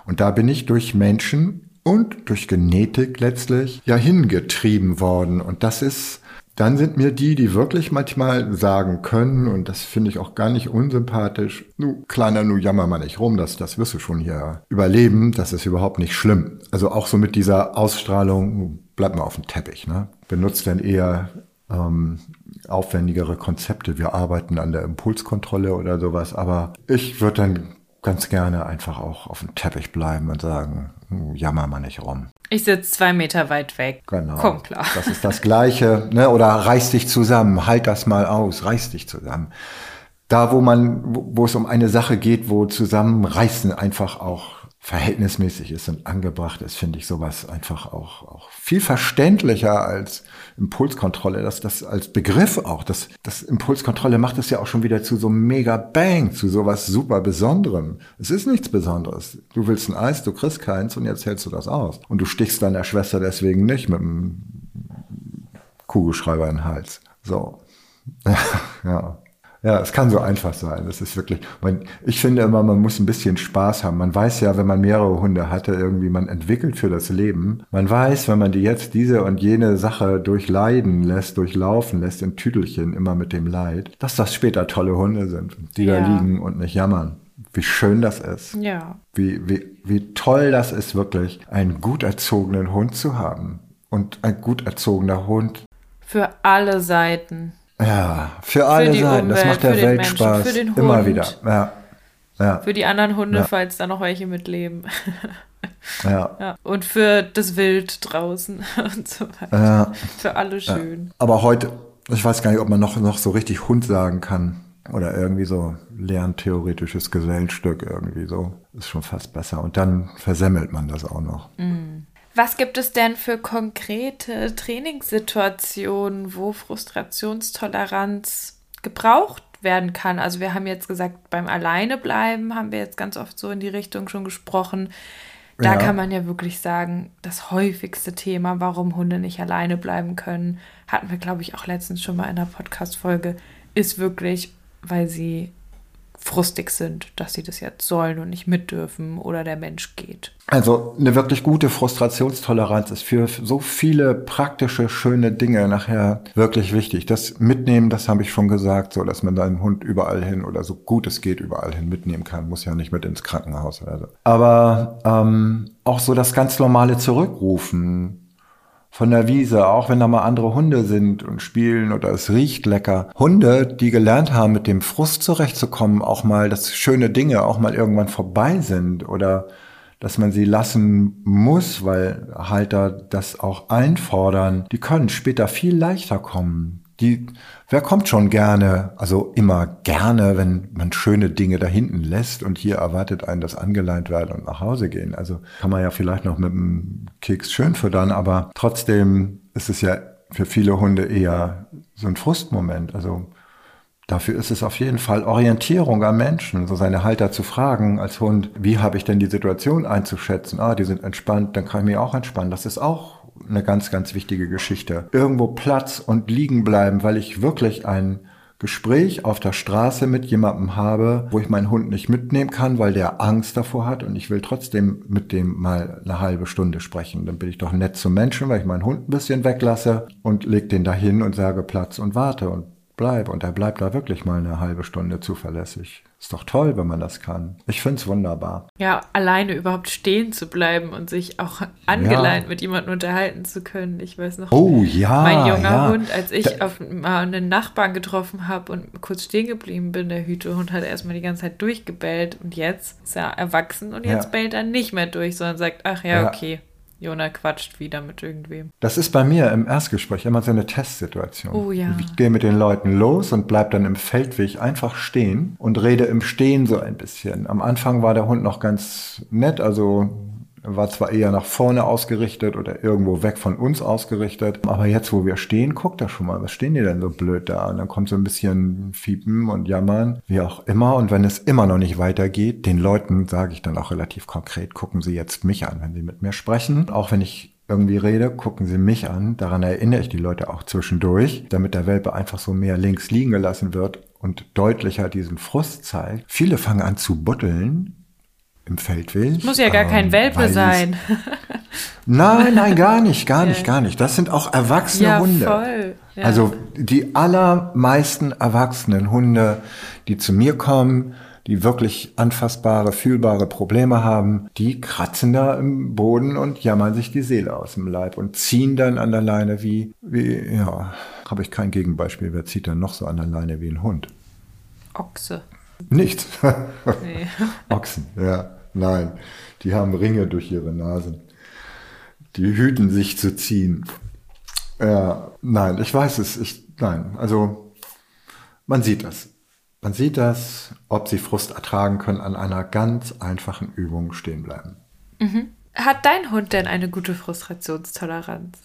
Und da bin ich durch Menschen und durch Genetik letztlich ja hingetrieben worden. Und das ist dann sind mir die, die wirklich manchmal sagen können, und das finde ich auch gar nicht unsympathisch, nu, kleiner, nu jammer mal nicht rum, das, das wirst du schon hier überleben, das ist überhaupt nicht schlimm. Also auch so mit dieser Ausstrahlung, bleib mal auf dem Teppich, ne? Benutzt dann eher ähm, aufwendigere Konzepte. Wir arbeiten an der Impulskontrolle oder sowas, aber ich würde dann ganz gerne einfach auch auf dem Teppich bleiben und sagen, jammer mal nicht rum. Ich sitze zwei Meter weit weg. Genau. Komm klar. Das ist das Gleiche. Ne? Oder reiß dich zusammen, halt das mal aus, reiß dich zusammen. Da, wo man, wo es um eine Sache geht, wo Zusammenreißen einfach auch verhältnismäßig ist und angebracht ist, finde ich sowas einfach auch, auch viel verständlicher als Impulskontrolle, dass das als Begriff auch, das, das Impulskontrolle macht es ja auch schon wieder zu so mega Bang, zu sowas super Besonderem. Es ist nichts Besonderes. Du willst ein Eis, du kriegst keins und jetzt hältst du das aus. Und du stichst deiner Schwester deswegen nicht mit einem Kugelschreiber in den Hals. So. <laughs> ja. Ja, es kann so einfach sein. Das ist wirklich, man, ich finde immer, man muss ein bisschen Spaß haben. Man weiß ja, wenn man mehrere Hunde hatte, irgendwie, man entwickelt für das Leben. Man weiß, wenn man die jetzt diese und jene Sache durchleiden lässt, durchlaufen lässt in Tüdelchen, immer mit dem Leid, dass das später tolle Hunde sind, die ja. da liegen und nicht jammern. Wie schön das ist. Ja. Wie, wie, wie toll das ist, wirklich einen gut erzogenen Hund zu haben. Und ein gut erzogener Hund. Für alle Seiten. Ja, für alle für Seiten. Umwelt, das macht der Welt Menschen, Spaß. Immer wieder. Ja. Ja. Für die anderen Hunde, ja. falls da noch welche mitleben. Ja. <laughs> ja. Und für das Wild draußen <laughs> und so weiter. Ja. Für alle schön. Aber heute, ich weiß gar nicht, ob man noch, noch so richtig Hund sagen kann. Oder irgendwie so lerntheoretisches Gesellenstück irgendwie so. Ist schon fast besser. Und dann versemmelt man das auch noch. Mhm. Was gibt es denn für konkrete Trainingssituationen, wo Frustrationstoleranz gebraucht werden kann? Also wir haben jetzt gesagt, beim Alleinebleiben haben wir jetzt ganz oft so in die Richtung schon gesprochen. Da ja. kann man ja wirklich sagen, das häufigste Thema, warum Hunde nicht alleine bleiben können, hatten wir, glaube ich, auch letztens schon mal in der Podcast-Folge, ist wirklich, weil sie frustig sind, dass sie das jetzt sollen und nicht mit dürfen oder der Mensch geht. Also eine wirklich gute Frustrationstoleranz ist für so viele praktische, schöne Dinge nachher wirklich wichtig. Das Mitnehmen, das habe ich schon gesagt, so dass man seinen Hund überall hin oder so gut es geht überall hin mitnehmen kann, muss ja nicht mit ins Krankenhaus oder so. Aber ähm, auch so das ganz normale Zurückrufen, von der Wiese, auch wenn da mal andere Hunde sind und spielen oder es riecht lecker. Hunde, die gelernt haben, mit dem Frust zurechtzukommen, auch mal, dass schöne Dinge auch mal irgendwann vorbei sind oder dass man sie lassen muss, weil Halter das auch einfordern, die können später viel leichter kommen. Die, wer kommt schon gerne, also immer gerne, wenn man schöne Dinge da hinten lässt und hier erwartet einen das angeleint werden und nach Hause gehen. Also kann man ja vielleicht noch mit dem Keks schön füttern, aber trotzdem ist es ja für viele Hunde eher so ein Frustmoment. Also Dafür ist es auf jeden Fall Orientierung am Menschen, so seine Halter zu fragen als Hund, wie habe ich denn die Situation einzuschätzen? Ah, die sind entspannt, dann kann ich mich auch entspannen. Das ist auch eine ganz, ganz wichtige Geschichte. Irgendwo Platz und liegen bleiben, weil ich wirklich ein Gespräch auf der Straße mit jemandem habe, wo ich meinen Hund nicht mitnehmen kann, weil der Angst davor hat und ich will trotzdem mit dem mal eine halbe Stunde sprechen. Dann bin ich doch nett zum Menschen, weil ich meinen Hund ein bisschen weglasse und leg den dahin und sage Platz und warte und bleib. Und er bleibt da wirklich mal eine halbe Stunde zuverlässig. Ist doch toll, wenn man das kann. Ich finde es wunderbar. Ja, alleine überhaupt stehen zu bleiben und sich auch angeleint ja. mit jemandem unterhalten zu können. Ich weiß noch, oh, ja, mein junger ja. Hund, als ich da, auf mal einen Nachbarn getroffen habe und kurz stehen geblieben bin, der Hütehund hat erstmal die ganze Zeit durchgebellt und jetzt ist er erwachsen und jetzt bellt er nicht mehr durch, sondern sagt, ach ja, okay. Jona quatscht wieder mit irgendwem. Das ist bei mir im Erstgespräch immer so eine Testsituation. Oh ja. Ich gehe mit den Leuten los und bleib dann im Feldweg einfach stehen und rede im Stehen so ein bisschen. Am Anfang war der Hund noch ganz nett, also war zwar eher nach vorne ausgerichtet oder irgendwo weg von uns ausgerichtet, aber jetzt, wo wir stehen, guckt er schon mal, was stehen die denn so blöd da? Und dann kommt so ein bisschen Fiepen und Jammern, wie auch immer. Und wenn es immer noch nicht weitergeht, den Leuten sage ich dann auch relativ konkret, gucken Sie jetzt mich an, wenn Sie mit mir sprechen. Auch wenn ich irgendwie rede, gucken sie mich an. Daran erinnere ich die Leute auch zwischendurch, damit der Welpe einfach so mehr links liegen gelassen wird und deutlicher diesen Frust zeigt. Viele fangen an zu buddeln im Feldweg. Muss ja gar ähm, kein Welpe sein. <laughs> nein, nein, gar nicht, gar <laughs> nicht, gar nicht. Das sind auch erwachsene ja, Hunde. Voll. Ja. Also die allermeisten erwachsenen Hunde, die zu mir kommen, die wirklich anfassbare, fühlbare Probleme haben, die kratzen da im Boden und jammern sich die Seele aus dem Leib und ziehen dann an der Leine wie, wie, ja, habe ich kein Gegenbeispiel. Wer zieht dann noch so an der Leine wie ein Hund? Ochse. Nichts. Nee. <laughs> Ochsen, ja. Nein. Die haben Ringe durch ihre Nasen. Die hüten sich zu ziehen. Ja, nein, ich weiß es. Ich, nein, also man sieht das. Man sieht das, ob sie Frust ertragen können, an einer ganz einfachen Übung stehen bleiben. Mhm. Hat dein Hund denn eine gute Frustrationstoleranz?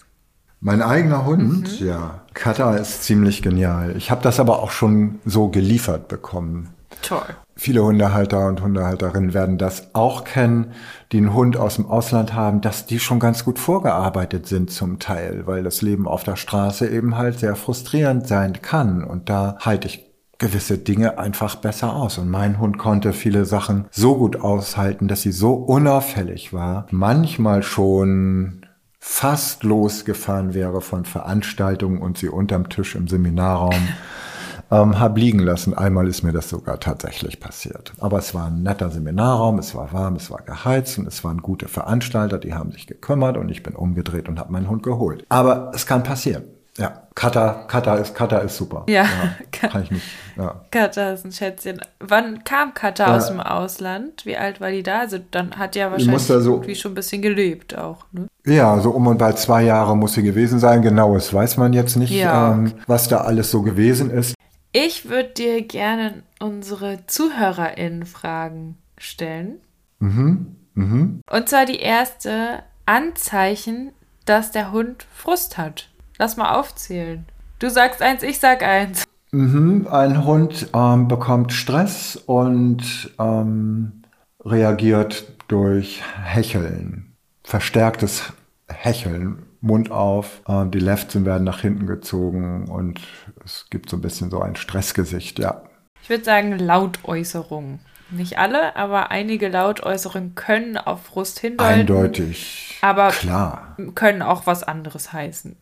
Mein eigener Hund, mhm. ja. Kata ist ziemlich genial. Ich habe das aber auch schon so geliefert bekommen. Toll. Viele Hundehalter und Hundehalterinnen werden das auch kennen, die einen Hund aus dem Ausland haben, dass die schon ganz gut vorgearbeitet sind zum Teil, weil das Leben auf der Straße eben halt sehr frustrierend sein kann. Und da halte ich gewisse Dinge einfach besser aus. Und mein Hund konnte viele Sachen so gut aushalten, dass sie so unauffällig war. Manchmal schon fast losgefahren wäre von Veranstaltungen und sie unterm Tisch im Seminarraum <laughs> ähm, habe liegen lassen. Einmal ist mir das sogar tatsächlich passiert. Aber es war ein netter Seminarraum, es war warm, es war geheizt und es waren gute Veranstalter, die haben sich gekümmert und ich bin umgedreht und habe meinen Hund geholt. Aber es kann passieren. Ja, Kata, Kata ist, Kata ist super. Ja, ja <laughs> kann ich nicht. Ja. Kata ist ein Schätzchen. Wann kam Kata ja. aus dem Ausland? Wie alt war die da? Also dann hat ja wahrscheinlich so, irgendwie schon ein bisschen gelebt auch. Ne? Ja, so um und bei zwei Jahre muss sie gewesen sein. Genaues weiß man jetzt nicht, ja. ähm, was da alles so gewesen ist. Ich würde dir gerne unsere ZuhörerInnen Fragen stellen. Mhm. Mhm. Und zwar die erste Anzeichen, dass der Hund Frust hat. Lass mal aufzählen. Du sagst eins, ich sag eins. Mhm. Ein Hund ähm, bekommt Stress und ähm, reagiert durch Hecheln. Verstärktes Hecheln Mund auf, äh, die Lefzen werden nach hinten gezogen und es gibt so ein bisschen so ein Stressgesicht, ja. Ich würde sagen Lautäußerungen. Nicht alle, aber einige Lautäußerungen können auf Frust hindeuten. Eindeutig. Aber klar. können auch was anderes heißen.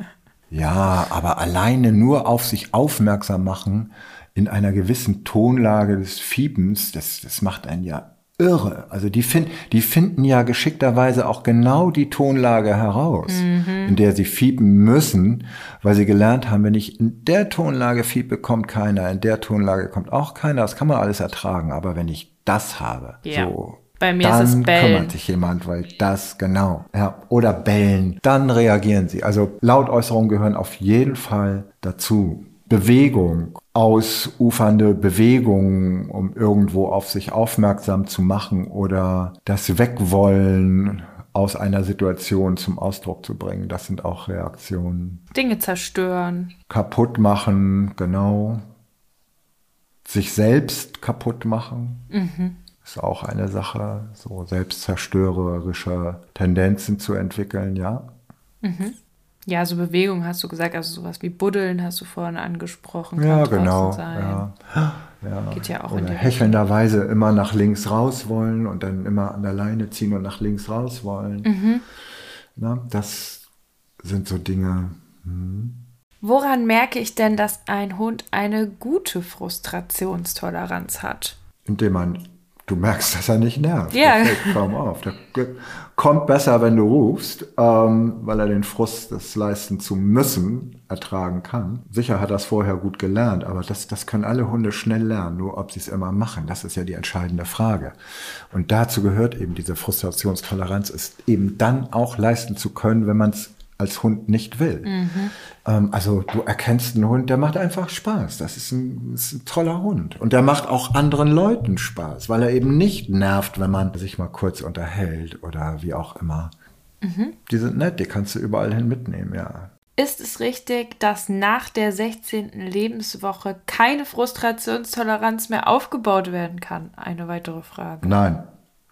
<laughs> ja, aber alleine nur auf sich aufmerksam machen in einer gewissen Tonlage des Fiebens, das, das macht einen ja irre. Also die, find, die finden ja geschickterweise auch genau die Tonlage heraus, mhm. in der sie fiepen müssen, weil sie gelernt haben, wenn ich in der Tonlage fiepe, kommt keiner, in der Tonlage kommt auch keiner. Das kann man alles ertragen. Aber wenn ich das habe, ja. so bei mir dann ist es Bellen. kümmert sich jemand, weil das genau, ja, oder bellen, dann reagieren sie. Also Lautäußerungen gehören auf jeden Fall dazu. Bewegung, ausufernde Bewegungen, um irgendwo auf sich aufmerksam zu machen oder das Wegwollen aus einer Situation zum Ausdruck zu bringen. Das sind auch Reaktionen. Dinge zerstören. Kaputt machen, genau. Sich selbst kaputt machen. Mhm. Ist auch eine Sache, so selbstzerstörerische Tendenzen zu entwickeln, ja. Mhm. Ja, so Bewegung hast du gesagt, also sowas wie Buddeln hast du vorhin angesprochen. Ja, genau. Ja. Ja. Geht ja auch Oder in die hechelnderweise immer nach links raus wollen und dann immer an der Leine ziehen und nach links raus wollen. Mhm. Na, das sind so Dinge. Hm. Woran merke ich denn, dass ein Hund eine gute Frustrationstoleranz hat? Indem man du merkst, dass er nicht nervt. Ja. Der fällt kaum auf. Der kommt besser, wenn du rufst, ähm, weil er den Frust, das leisten zu müssen, ertragen kann. Sicher hat er es vorher gut gelernt, aber das, das können alle Hunde schnell lernen. Nur ob sie es immer machen, das ist ja die entscheidende Frage. Und dazu gehört eben diese Frustrationstoleranz, ist eben dann auch leisten zu können, wenn man es als Hund nicht will. Mhm. Ähm, also du erkennst einen Hund, der macht einfach Spaß. Das ist ein, ist ein toller Hund. Und der macht auch anderen Leuten Spaß, weil er eben nicht nervt, wenn man sich mal kurz unterhält oder wie auch immer. Mhm. Die sind nett, die kannst du überall hin mitnehmen, ja. Ist es richtig, dass nach der 16. Lebenswoche keine Frustrationstoleranz mehr aufgebaut werden kann? Eine weitere Frage. Nein,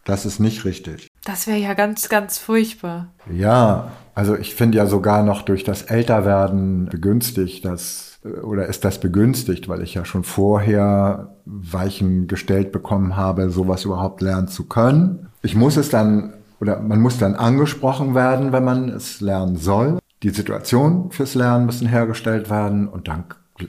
das ist nicht richtig. Das wäre ja ganz, ganz furchtbar. Ja, also ich finde ja sogar noch durch das Älterwerden begünstigt, dass oder ist das begünstigt, weil ich ja schon vorher Weichen gestellt bekommen habe, sowas überhaupt lernen zu können. Ich muss es dann oder man muss dann angesprochen werden, wenn man es lernen soll. Die Situation fürs Lernen müssen hergestellt werden und dann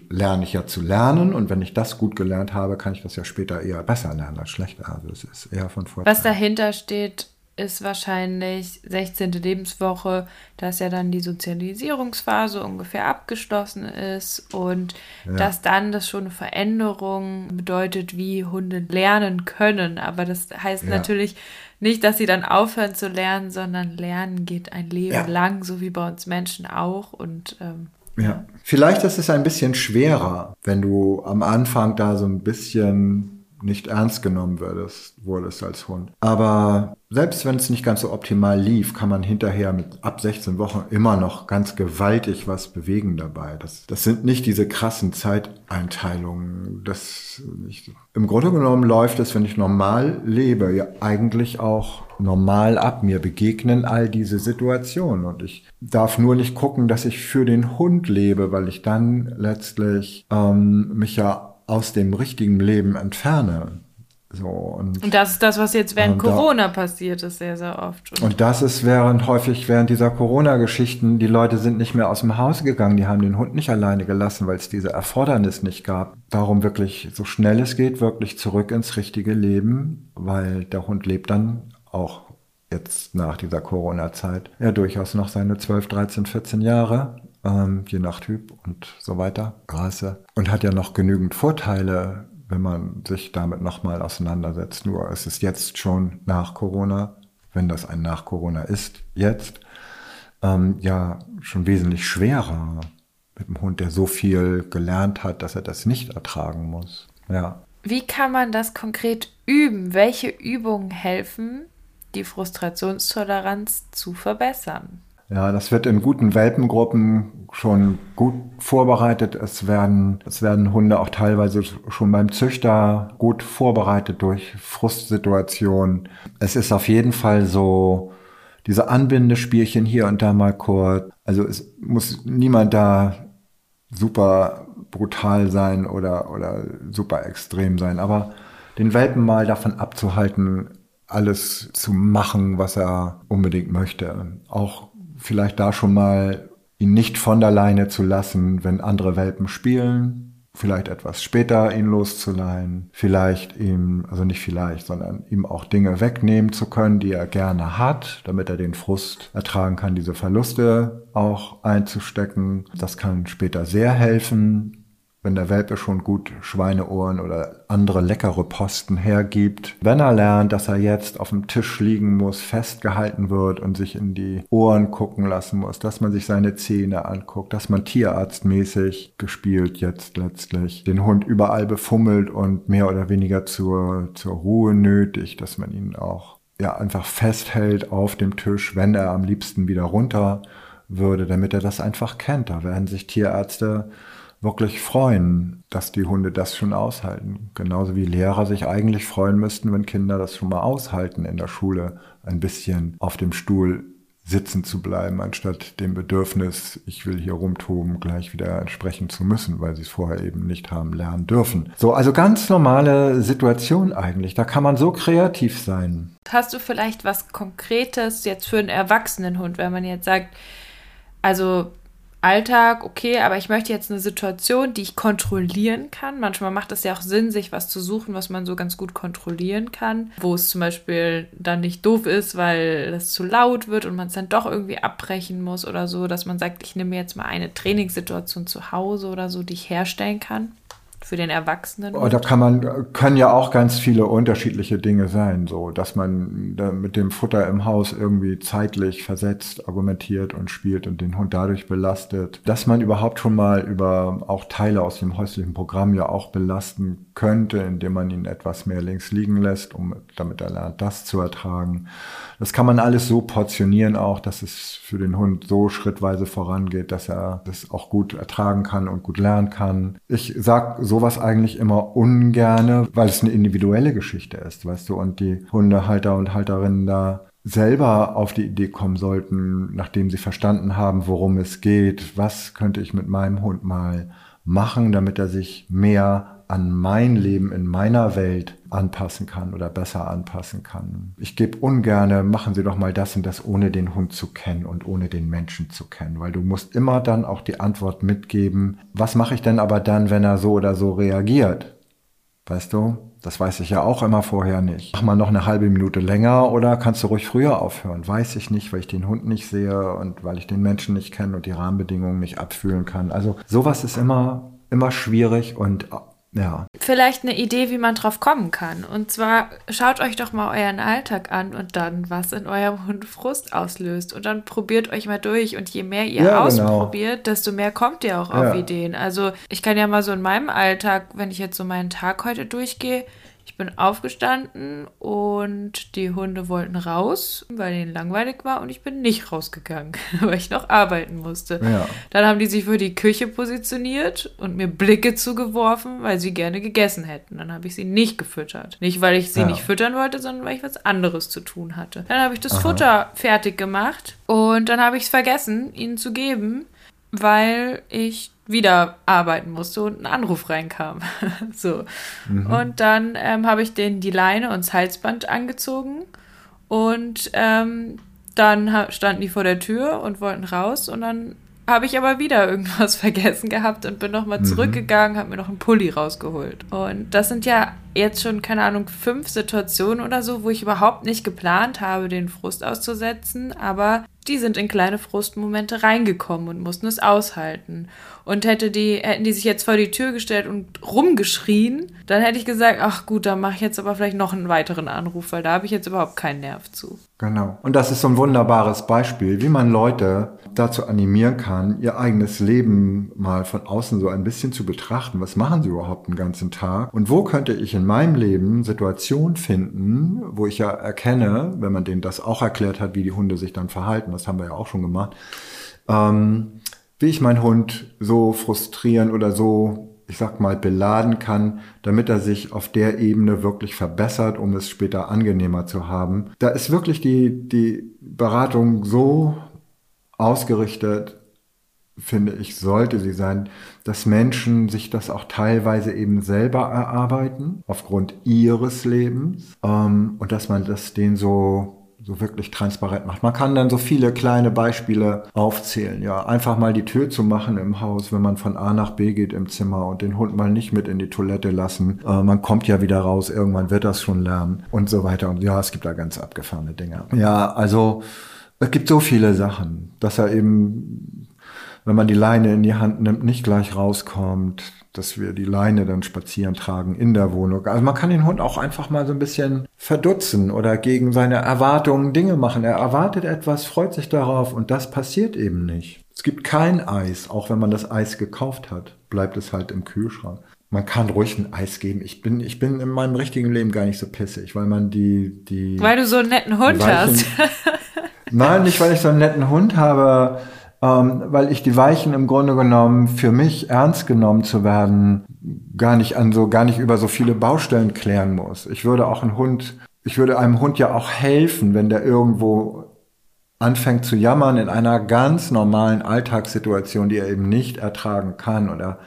lerne ich ja zu lernen und wenn ich das gut gelernt habe, kann ich das ja später eher besser lernen als schlechter. Also es ist eher von Vorteil. Was dahinter steht, ist wahrscheinlich 16. Lebenswoche, dass ja dann die Sozialisierungsphase ungefähr abgeschlossen ist und ja. dass dann das schon eine Veränderung bedeutet, wie Hunde lernen können. Aber das heißt ja. natürlich nicht, dass sie dann aufhören zu lernen, sondern lernen geht ein Leben ja. lang, so wie bei uns Menschen auch. Und ähm, ja. Vielleicht ist es ein bisschen schwerer, wenn du am Anfang da so ein bisschen nicht ernst genommen würdest, wurdest als Hund. Aber selbst wenn es nicht ganz so optimal lief, kann man hinterher mit ab 16 Wochen immer noch ganz gewaltig was bewegen dabei. Das, das sind nicht diese krassen Zeiteinteilungen. Das nicht. Im Grunde genommen läuft es, wenn ich normal lebe, ja eigentlich auch normal ab. Mir begegnen all diese Situationen und ich darf nur nicht gucken, dass ich für den Hund lebe, weil ich dann letztlich ähm, mich ja aus dem richtigen Leben entferne. So, und, und das ist das, was jetzt während Corona da, passiert ist, sehr, sehr oft. Und, und das ist während häufig während dieser Corona-Geschichten, die Leute sind nicht mehr aus dem Haus gegangen, die haben den Hund nicht alleine gelassen, weil es diese Erfordernis nicht gab. Darum wirklich, so schnell es geht, wirklich zurück ins richtige Leben, weil der Hund lebt dann auch jetzt nach dieser Corona-Zeit ja durchaus noch seine 12, 13, 14 Jahre ähm, je nach Typ und so weiter, Rasse. Und hat ja noch genügend Vorteile, wenn man sich damit nochmal auseinandersetzt. Nur es ist jetzt schon nach Corona, wenn das ein nach Corona ist, jetzt, ähm, ja schon wesentlich schwerer mit einem Hund, der so viel gelernt hat, dass er das nicht ertragen muss. Ja. Wie kann man das konkret üben? Welche Übungen helfen, die Frustrationstoleranz zu verbessern? Ja, das wird in guten Welpengruppen schon gut vorbereitet. Es werden, es werden Hunde auch teilweise schon beim Züchter gut vorbereitet durch Frustsituationen. Es ist auf jeden Fall so, diese Anbindespielchen hier und da mal kurz. Also es muss niemand da super brutal sein oder, oder super extrem sein, aber den Welpen mal davon abzuhalten, alles zu machen, was er unbedingt möchte. Auch vielleicht da schon mal ihn nicht von der Leine zu lassen, wenn andere Welpen spielen, vielleicht etwas später ihn loszuleihen, vielleicht ihm, also nicht vielleicht, sondern ihm auch Dinge wegnehmen zu können, die er gerne hat, damit er den Frust ertragen kann, diese Verluste auch einzustecken. Das kann später sehr helfen wenn der Welpe schon gut Schweineohren oder andere leckere Posten hergibt. Wenn er lernt, dass er jetzt auf dem Tisch liegen muss, festgehalten wird und sich in die Ohren gucken lassen muss, dass man sich seine Zähne anguckt, dass man tierarztmäßig gespielt jetzt letztlich den Hund überall befummelt und mehr oder weniger zur, zur Ruhe nötigt, dass man ihn auch ja einfach festhält auf dem Tisch, wenn er am liebsten wieder runter würde, damit er das einfach kennt. Da werden sich Tierärzte wirklich freuen, dass die Hunde das schon aushalten. Genauso wie Lehrer sich eigentlich freuen müssten, wenn Kinder das schon mal aushalten, in der Schule ein bisschen auf dem Stuhl sitzen zu bleiben, anstatt dem Bedürfnis, ich will hier rumtoben, gleich wieder entsprechen zu müssen, weil sie es vorher eben nicht haben lernen dürfen. So, also ganz normale Situation eigentlich. Da kann man so kreativ sein. Hast du vielleicht was Konkretes jetzt für einen Erwachsenenhund, wenn man jetzt sagt, also Alltag, okay, aber ich möchte jetzt eine Situation, die ich kontrollieren kann. Manchmal macht es ja auch Sinn, sich was zu suchen, was man so ganz gut kontrollieren kann, wo es zum Beispiel dann nicht doof ist, weil es zu laut wird und man es dann doch irgendwie abbrechen muss oder so, dass man sagt, ich nehme jetzt mal eine Trainingssituation zu Hause oder so, die ich herstellen kann für den Erwachsenen? Oh, da kann man, können ja auch ganz viele unterschiedliche Dinge sein, so, dass man mit dem Futter im Haus irgendwie zeitlich versetzt, argumentiert und spielt und den Hund dadurch belastet. Dass man überhaupt schon mal über auch Teile aus dem häuslichen Programm ja auch belasten könnte, indem man ihn etwas mehr links liegen lässt, um, damit er lernt, das zu ertragen. Das kann man alles so portionieren auch, dass es für den Hund so schrittweise vorangeht, dass er das auch gut ertragen kann und gut lernen kann. Ich sag sowas eigentlich immer ungerne, weil es eine individuelle Geschichte ist, weißt du, und die Hundehalter und Halterinnen da selber auf die Idee kommen sollten, nachdem sie verstanden haben, worum es geht, was könnte ich mit meinem Hund mal machen, damit er sich mehr an mein Leben in meiner Welt anpassen kann oder besser anpassen kann. Ich gebe ungerne, machen Sie doch mal das und das, ohne den Hund zu kennen und ohne den Menschen zu kennen, weil du musst immer dann auch die Antwort mitgeben, was mache ich denn aber dann, wenn er so oder so reagiert? Weißt du? Das weiß ich ja auch immer vorher nicht. Mach mal noch eine halbe Minute länger oder kannst du ruhig früher aufhören? Weiß ich nicht, weil ich den Hund nicht sehe und weil ich den Menschen nicht kenne und die Rahmenbedingungen nicht abfühlen kann. Also sowas ist immer, immer schwierig und ja. Vielleicht eine Idee, wie man drauf kommen kann. Und zwar schaut euch doch mal euren Alltag an und dann, was in eurem Hund Frust auslöst. Und dann probiert euch mal durch. Und je mehr ihr ja, genau. ausprobiert, genau. desto mehr kommt ihr auch ja. auf Ideen. Also ich kann ja mal so in meinem Alltag, wenn ich jetzt so meinen Tag heute durchgehe, ich bin aufgestanden und die Hunde wollten raus, weil ihnen langweilig war und ich bin nicht rausgegangen, <laughs> weil ich noch arbeiten musste. Ja. Dann haben die sich für die Küche positioniert und mir Blicke zugeworfen, weil sie gerne gegessen hätten. Dann habe ich sie nicht gefüttert. Nicht, weil ich sie ja. nicht füttern wollte, sondern weil ich was anderes zu tun hatte. Dann habe ich das Aha. Futter fertig gemacht und dann habe ich es vergessen, ihnen zu geben, weil ich wieder arbeiten musste und ein Anruf reinkam. <laughs> so. Mhm. Und dann ähm, habe ich denen die Leine und das Halsband angezogen und ähm, dann standen die vor der Tür und wollten raus und dann habe ich aber wieder irgendwas <laughs> vergessen gehabt und bin nochmal mhm. zurückgegangen, habe mir noch einen Pulli rausgeholt. Und das sind ja jetzt schon, keine Ahnung, fünf Situationen oder so, wo ich überhaupt nicht geplant habe, den Frust auszusetzen, aber die sind in kleine Frustmomente reingekommen und mussten es aushalten. Und hätte die, hätten die sich jetzt vor die Tür gestellt und rumgeschrien, dann hätte ich gesagt, ach gut, dann mache ich jetzt aber vielleicht noch einen weiteren Anruf, weil da habe ich jetzt überhaupt keinen Nerv zu. Genau. Und das ist so ein wunderbares Beispiel, wie man Leute dazu animieren kann, ihr eigenes Leben mal von außen so ein bisschen zu betrachten. Was machen sie überhaupt den ganzen Tag? Und wo könnte ich in meinem Leben Situationen finden, wo ich ja erkenne, wenn man denen das auch erklärt hat, wie die Hunde sich dann verhalten, das haben wir ja auch schon gemacht, ähm, wie ich meinen Hund so frustrieren oder so, ich sag mal, beladen kann, damit er sich auf der Ebene wirklich verbessert, um es später angenehmer zu haben. Da ist wirklich die, die Beratung so ausgerichtet, finde ich, sollte sie sein, dass Menschen sich das auch teilweise eben selber erarbeiten, aufgrund ihres Lebens, ähm, und dass man das denen so so wirklich transparent macht. Man kann dann so viele kleine Beispiele aufzählen. Ja, einfach mal die Tür zu machen im Haus, wenn man von A nach B geht im Zimmer und den Hund mal nicht mit in die Toilette lassen. Äh, man kommt ja wieder raus, irgendwann wird das schon lernen und so weiter. Und ja, es gibt da ganz abgefahrene Dinge. Ja, also es gibt so viele Sachen, dass er eben, wenn man die Leine in die Hand nimmt, nicht gleich rauskommt, dass wir die Leine dann spazieren tragen in der Wohnung. Also man kann den Hund auch einfach mal so ein bisschen verdutzen oder gegen seine Erwartungen Dinge machen. Er erwartet etwas, freut sich darauf und das passiert eben nicht. Es gibt kein Eis, auch wenn man das Eis gekauft hat, bleibt es halt im Kühlschrank. Man kann ruhig ein Eis geben. Ich bin, ich bin in meinem richtigen Leben gar nicht so pissig, weil man die, die. Weil du so einen netten Hund weichen, hast. Nein, nicht weil ich so einen netten Hund habe, ähm, weil ich die Weichen im Grunde genommen für mich ernst genommen zu werden gar nicht an so gar nicht über so viele Baustellen klären muss. Ich würde auch einen Hund, ich würde einem Hund ja auch helfen, wenn der irgendwo anfängt zu jammern in einer ganz normalen Alltagssituation, die er eben nicht ertragen kann oder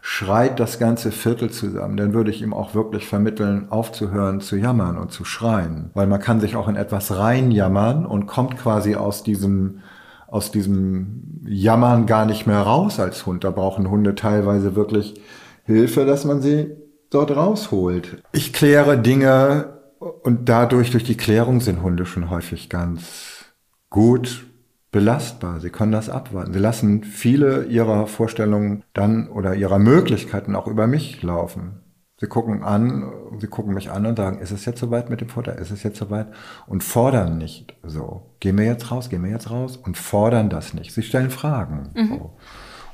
schreit das ganze Viertel zusammen, dann würde ich ihm auch wirklich vermitteln, aufzuhören zu jammern und zu schreien. Weil man kann sich auch in etwas reinjammern und kommt quasi aus diesem, aus diesem Jammern gar nicht mehr raus als Hund. Da brauchen Hunde teilweise wirklich Hilfe, dass man sie dort rausholt. Ich kläre Dinge und dadurch, durch die Klärung sind Hunde schon häufig ganz gut belastbar. Sie können das abwarten. Sie lassen viele ihrer Vorstellungen dann oder ihrer Möglichkeiten auch über mich laufen. Sie gucken an, sie gucken mich an und sagen, ist es jetzt soweit mit dem Futter? Ist es jetzt soweit? Und fordern nicht so. Gehen wir jetzt raus, gehen wir jetzt raus und fordern das nicht. Sie stellen Fragen. Mhm. So.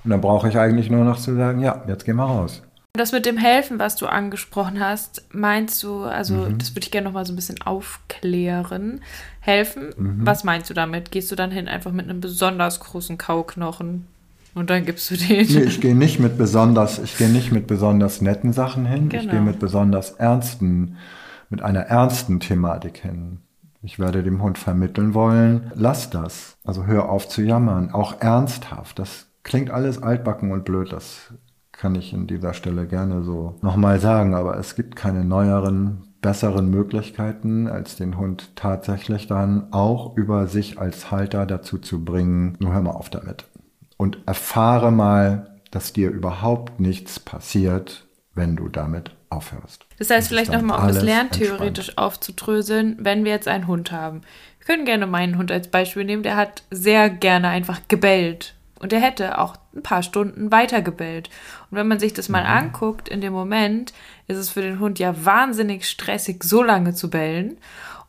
Und dann brauche ich eigentlich nur noch zu sagen, ja, jetzt gehen wir raus. Das mit dem Helfen, was du angesprochen hast, meinst du, also mhm. das würde ich gerne noch mal so ein bisschen aufklären. Helfen, mhm. was meinst du damit? Gehst du dann hin einfach mit einem besonders großen Kauknochen und dann gibst du den? Nee, ich gehe nicht mit besonders, ich gehe nicht mit besonders netten Sachen hin. Genau. Ich gehe mit besonders ernsten, mit einer ernsten Thematik hin Ich werde dem Hund vermitteln wollen, lass das. Also hör auf zu jammern, auch ernsthaft. Das klingt alles altbacken und blöd, das kann ich in dieser Stelle gerne so nochmal sagen, aber es gibt keine neueren, besseren Möglichkeiten, als den Hund tatsächlich dann auch über sich als Halter dazu zu bringen, nur hör mal auf damit. Und erfahre mal, dass dir überhaupt nichts passiert, wenn du damit aufhörst. Das heißt, vielleicht nochmal, um das lerntheoretisch entspannt. aufzudröseln, wenn wir jetzt einen Hund haben. Wir können gerne meinen Hund als Beispiel nehmen, der hat sehr gerne einfach gebellt. Und der hätte auch ein paar Stunden weiter gebellt. Und wenn man sich das mal mhm. anguckt, in dem Moment ist es für den Hund ja wahnsinnig stressig, so lange zu bellen.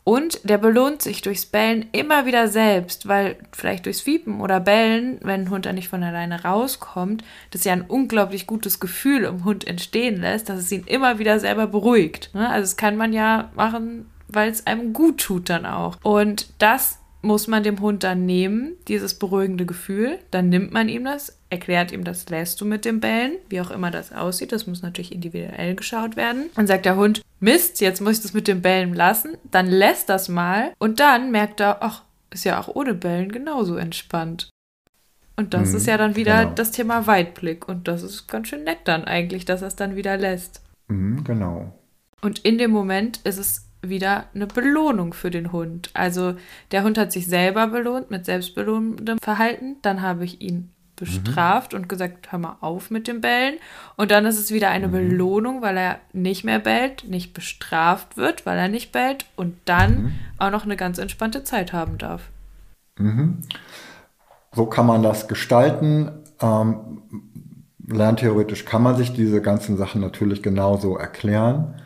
Und der belohnt sich durchs Bellen immer wieder selbst, weil vielleicht durchs Fiepen oder Bellen, wenn ein Hund da nicht von alleine rauskommt, das ja ein unglaublich gutes Gefühl im Hund entstehen lässt, dass es ihn immer wieder selber beruhigt. Ne? Also das kann man ja machen, weil es einem gut tut dann auch. Und das muss man dem Hund dann nehmen, dieses beruhigende Gefühl. Dann nimmt man ihm das, erklärt ihm, das lässt du mit dem Bellen, wie auch immer das aussieht. Das muss natürlich individuell geschaut werden. Dann sagt der Hund, Mist, jetzt muss ich das mit dem Bellen lassen. Dann lässt das mal und dann merkt er, ach, ist ja auch ohne Bellen genauso entspannt. Und das mhm, ist ja dann wieder genau. das Thema Weitblick. Und das ist ganz schön nett dann eigentlich, dass er es dann wieder lässt. Mhm, genau. Und in dem Moment ist es wieder eine Belohnung für den Hund. Also der Hund hat sich selber belohnt mit selbstbelohnendem Verhalten. Dann habe ich ihn bestraft mhm. und gesagt, hör mal auf mit dem Bellen. Und dann ist es wieder eine mhm. Belohnung, weil er nicht mehr bellt, nicht bestraft wird, weil er nicht bellt und dann mhm. auch noch eine ganz entspannte Zeit haben darf. Mhm. So kann man das gestalten. Ähm, lerntheoretisch kann man sich diese ganzen Sachen natürlich genauso erklären.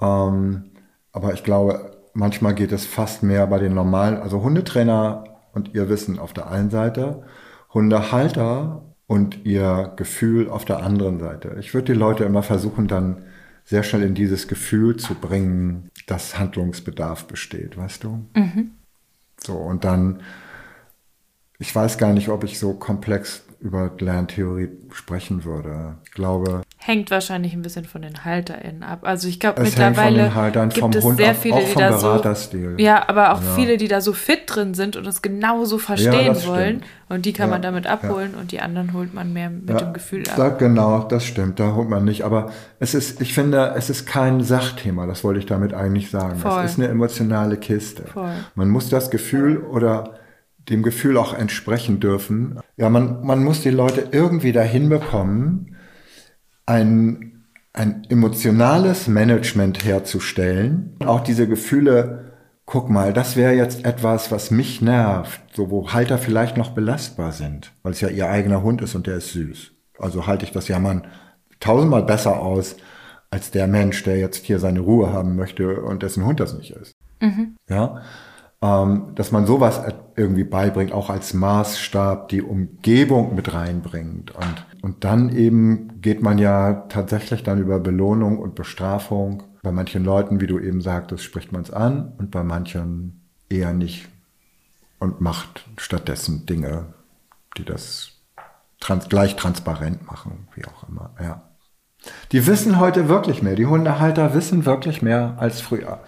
Ähm, aber ich glaube, manchmal geht es fast mehr bei den normalen, also Hundetrainer und ihr Wissen auf der einen Seite, Hundehalter und ihr Gefühl auf der anderen Seite. Ich würde die Leute immer versuchen, dann sehr schnell in dieses Gefühl zu bringen, dass Handlungsbedarf besteht, weißt du? Mhm. So, und dann, ich weiß gar nicht, ob ich so komplex über Lerntheorie sprechen würde. Ich glaube. Hängt wahrscheinlich ein bisschen von den HalterInnen ab. Also ich glaube mittlerweile gibt es Hund sehr viele, die da so. Ja, aber auch ja. viele, die da so fit drin sind und es genauso verstehen ja, wollen. Stimmt. Und die kann ja, man damit abholen und die anderen holt man mehr mit dem Gefühl ab. Da, genau, das stimmt, da holt man nicht. Aber es ist, ich finde, es ist kein Sachthema, das wollte ich damit eigentlich sagen. Voll. Es ist eine emotionale Kiste. Voll. Man muss das Gefühl oder dem Gefühl auch entsprechen dürfen. Ja, man, man muss die Leute irgendwie dahin bekommen, ein, ein emotionales Management herzustellen. Auch diese Gefühle, guck mal, das wäre jetzt etwas, was mich nervt, so wo Halter vielleicht noch belastbar sind, weil es ja ihr eigener Hund ist und der ist süß. Also halte ich das Jammern tausendmal besser aus, als der Mensch, der jetzt hier seine Ruhe haben möchte und dessen Hund das nicht ist. Mhm. Ja dass man sowas irgendwie beibringt, auch als Maßstab die Umgebung mit reinbringt. Und, und dann eben geht man ja tatsächlich dann über Belohnung und Bestrafung. Bei manchen Leuten, wie du eben sagtest, spricht man es an und bei manchen eher nicht und macht stattdessen Dinge, die das trans gleich transparent machen, wie auch immer. Ja. Die wissen heute wirklich mehr. Die Hundehalter wissen wirklich mehr als früher.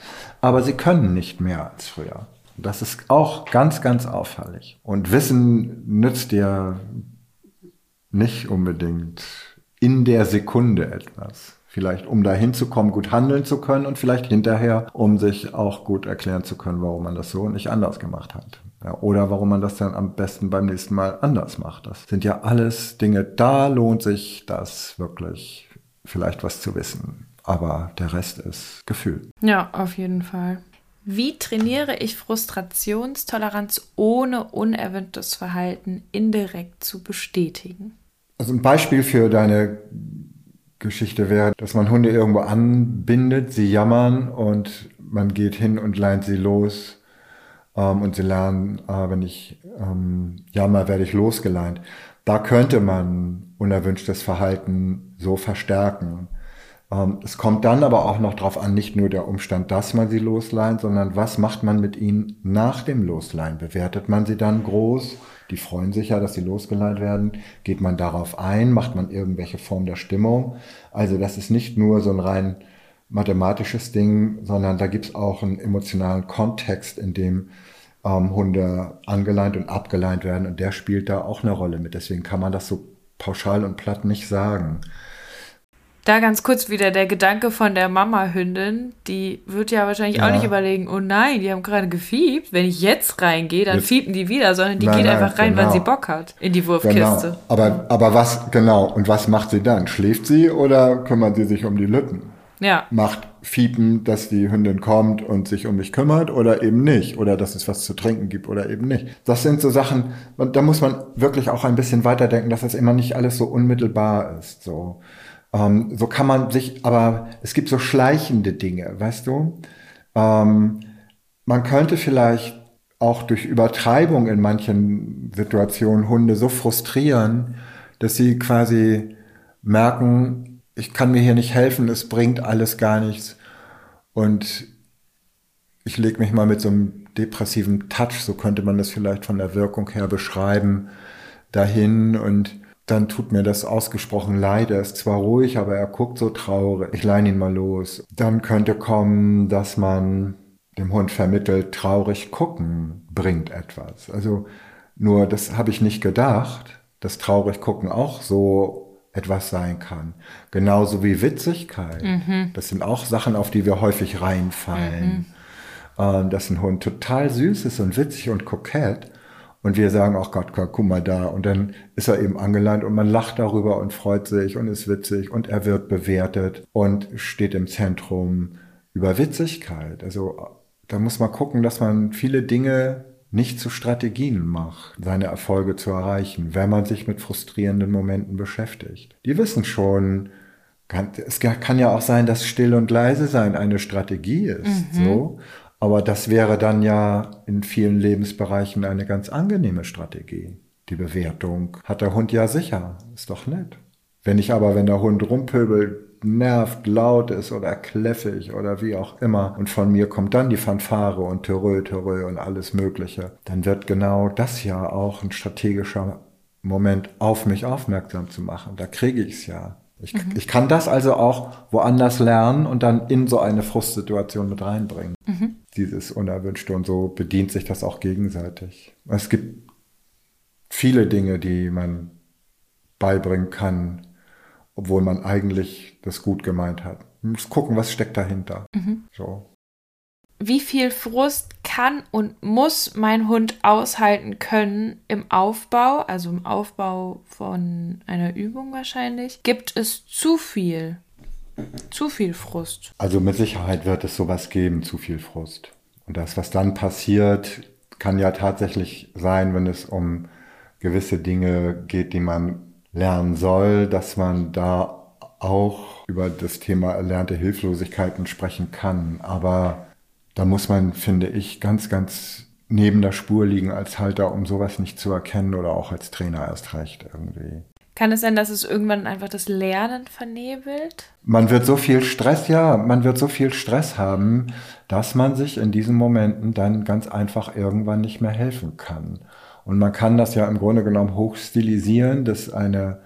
Aber sie können nicht mehr als früher. Das ist auch ganz, ganz auffällig. Und Wissen nützt dir nicht unbedingt in der Sekunde etwas. Vielleicht um dahin zu kommen, gut handeln zu können und vielleicht hinterher, um sich auch gut erklären zu können, warum man das so und nicht anders gemacht hat. Ja, oder warum man das dann am besten beim nächsten Mal anders macht. Das sind ja alles Dinge, da lohnt sich das wirklich vielleicht was zu wissen. Aber der Rest ist Gefühl. Ja, auf jeden Fall. Wie trainiere ich Frustrationstoleranz ohne unerwünschtes Verhalten indirekt zu bestätigen? Also ein Beispiel für deine Geschichte wäre, dass man Hunde irgendwo anbindet, sie jammern und man geht hin und leint sie los ähm, und sie lernen, äh, wenn ich ähm, jammer, werde ich losgeleint. Da könnte man unerwünschtes Verhalten so verstärken. Ähm, es kommt dann aber auch noch darauf an, nicht nur der Umstand, dass man sie losleiht, sondern was macht man mit ihnen nach dem Losleihen? Bewertet man sie dann groß? Die freuen sich ja, dass sie losgeleiht werden. Geht man darauf ein? Macht man irgendwelche Form der Stimmung? Also das ist nicht nur so ein rein mathematisches Ding, sondern da gibt's auch einen emotionalen Kontext, in dem ähm, Hunde angeleint und abgeleint werden und der spielt da auch eine Rolle mit. Deswegen kann man das so pauschal und platt nicht sagen. Da ganz kurz wieder der Gedanke von der Mama-Hündin, die wird ja wahrscheinlich ja. auch nicht überlegen, oh nein, die haben gerade gefiebt, wenn ich jetzt reingehe, dann fiepen die wieder, sondern die nein, geht nein, einfach rein, genau. weil sie Bock hat, in die Wurfkiste. Genau. Aber, aber was, genau, und was macht sie dann? Schläft sie oder kümmert sie sich um die Lütten? Ja. Macht Fiepen, dass die Hündin kommt und sich um mich kümmert oder eben nicht. Oder dass es was zu trinken gibt oder eben nicht. Das sind so Sachen, da muss man wirklich auch ein bisschen weiterdenken, dass das immer nicht alles so unmittelbar ist. So. Ähm, so kann man sich, aber es gibt so schleichende Dinge, weißt du? Ähm, man könnte vielleicht auch durch Übertreibung in manchen Situationen Hunde so frustrieren, dass sie quasi merken, ich kann mir hier nicht helfen, es bringt alles gar nichts. Und ich lege mich mal mit so einem depressiven Touch, so könnte man das vielleicht von der Wirkung her beschreiben, dahin und dann tut mir das ausgesprochen leid. Er ist zwar ruhig, aber er guckt so traurig. Ich leine ihn mal los. Dann könnte kommen, dass man dem Hund vermittelt, traurig gucken bringt etwas. Also nur, das habe ich nicht gedacht, dass traurig gucken auch so etwas sein kann. Genauso wie Witzigkeit. Mhm. Das sind auch Sachen, auf die wir häufig reinfallen. Mhm. Ähm, dass ein Hund total süß ist und witzig und kokett und wir sagen, ach Gott, guck mal da. Und dann ist er eben angeleint und man lacht darüber und freut sich und ist witzig und er wird bewertet und steht im Zentrum über Witzigkeit. Also da muss man gucken, dass man viele Dinge nicht zu Strategien macht, seine Erfolge zu erreichen, wenn man sich mit frustrierenden Momenten beschäftigt. Die wissen schon, kann, es kann ja auch sein, dass still und leise sein eine Strategie ist, mhm. so. Aber das wäre dann ja in vielen Lebensbereichen eine ganz angenehme Strategie. Die Bewertung hat der Hund ja sicher. Ist doch nett. Wenn ich aber, wenn der Hund rumpöbelt, nervt, laut ist oder kläffig oder wie auch immer und von mir kommt dann die Fanfare und Terö, Terö und alles Mögliche, dann wird genau das ja auch ein strategischer Moment auf mich aufmerksam zu machen. Da kriege ich es ja. Ich, mhm. ich kann das also auch woanders lernen und dann in so eine Frustsituation mit reinbringen. Mhm. Dieses Unerwünschte und so bedient sich das auch gegenseitig. Es gibt viele Dinge, die man beibringen kann, obwohl man eigentlich das gut gemeint hat. Man muss gucken, was steckt dahinter. Mhm. So wie viel Frust kann und muss mein Hund aushalten können im Aufbau, also im Aufbau von einer Übung wahrscheinlich, gibt es zu viel. Zu viel Frust. Also mit Sicherheit wird es sowas geben, zu viel Frust. Und das, was dann passiert, kann ja tatsächlich sein, wenn es um gewisse Dinge geht, die man lernen soll, dass man da auch über das Thema erlernte Hilflosigkeiten sprechen kann. Aber da muss man, finde ich, ganz, ganz neben der Spur liegen als Halter, um sowas nicht zu erkennen oder auch als Trainer erst recht irgendwie. Kann es sein, dass es irgendwann einfach das Lernen vernebelt? Man wird so viel Stress, ja, man wird so viel Stress haben, dass man sich in diesen Momenten dann ganz einfach irgendwann nicht mehr helfen kann. Und man kann das ja im Grunde genommen hochstilisieren, dass eine,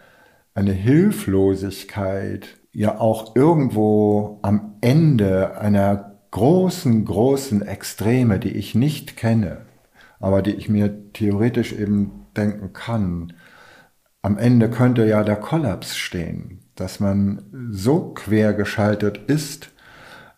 eine Hilflosigkeit ja auch irgendwo am Ende einer großen, großen Extreme, die ich nicht kenne, aber die ich mir theoretisch eben denken kann, am Ende könnte ja der Kollaps stehen, dass man so quergeschaltet ist,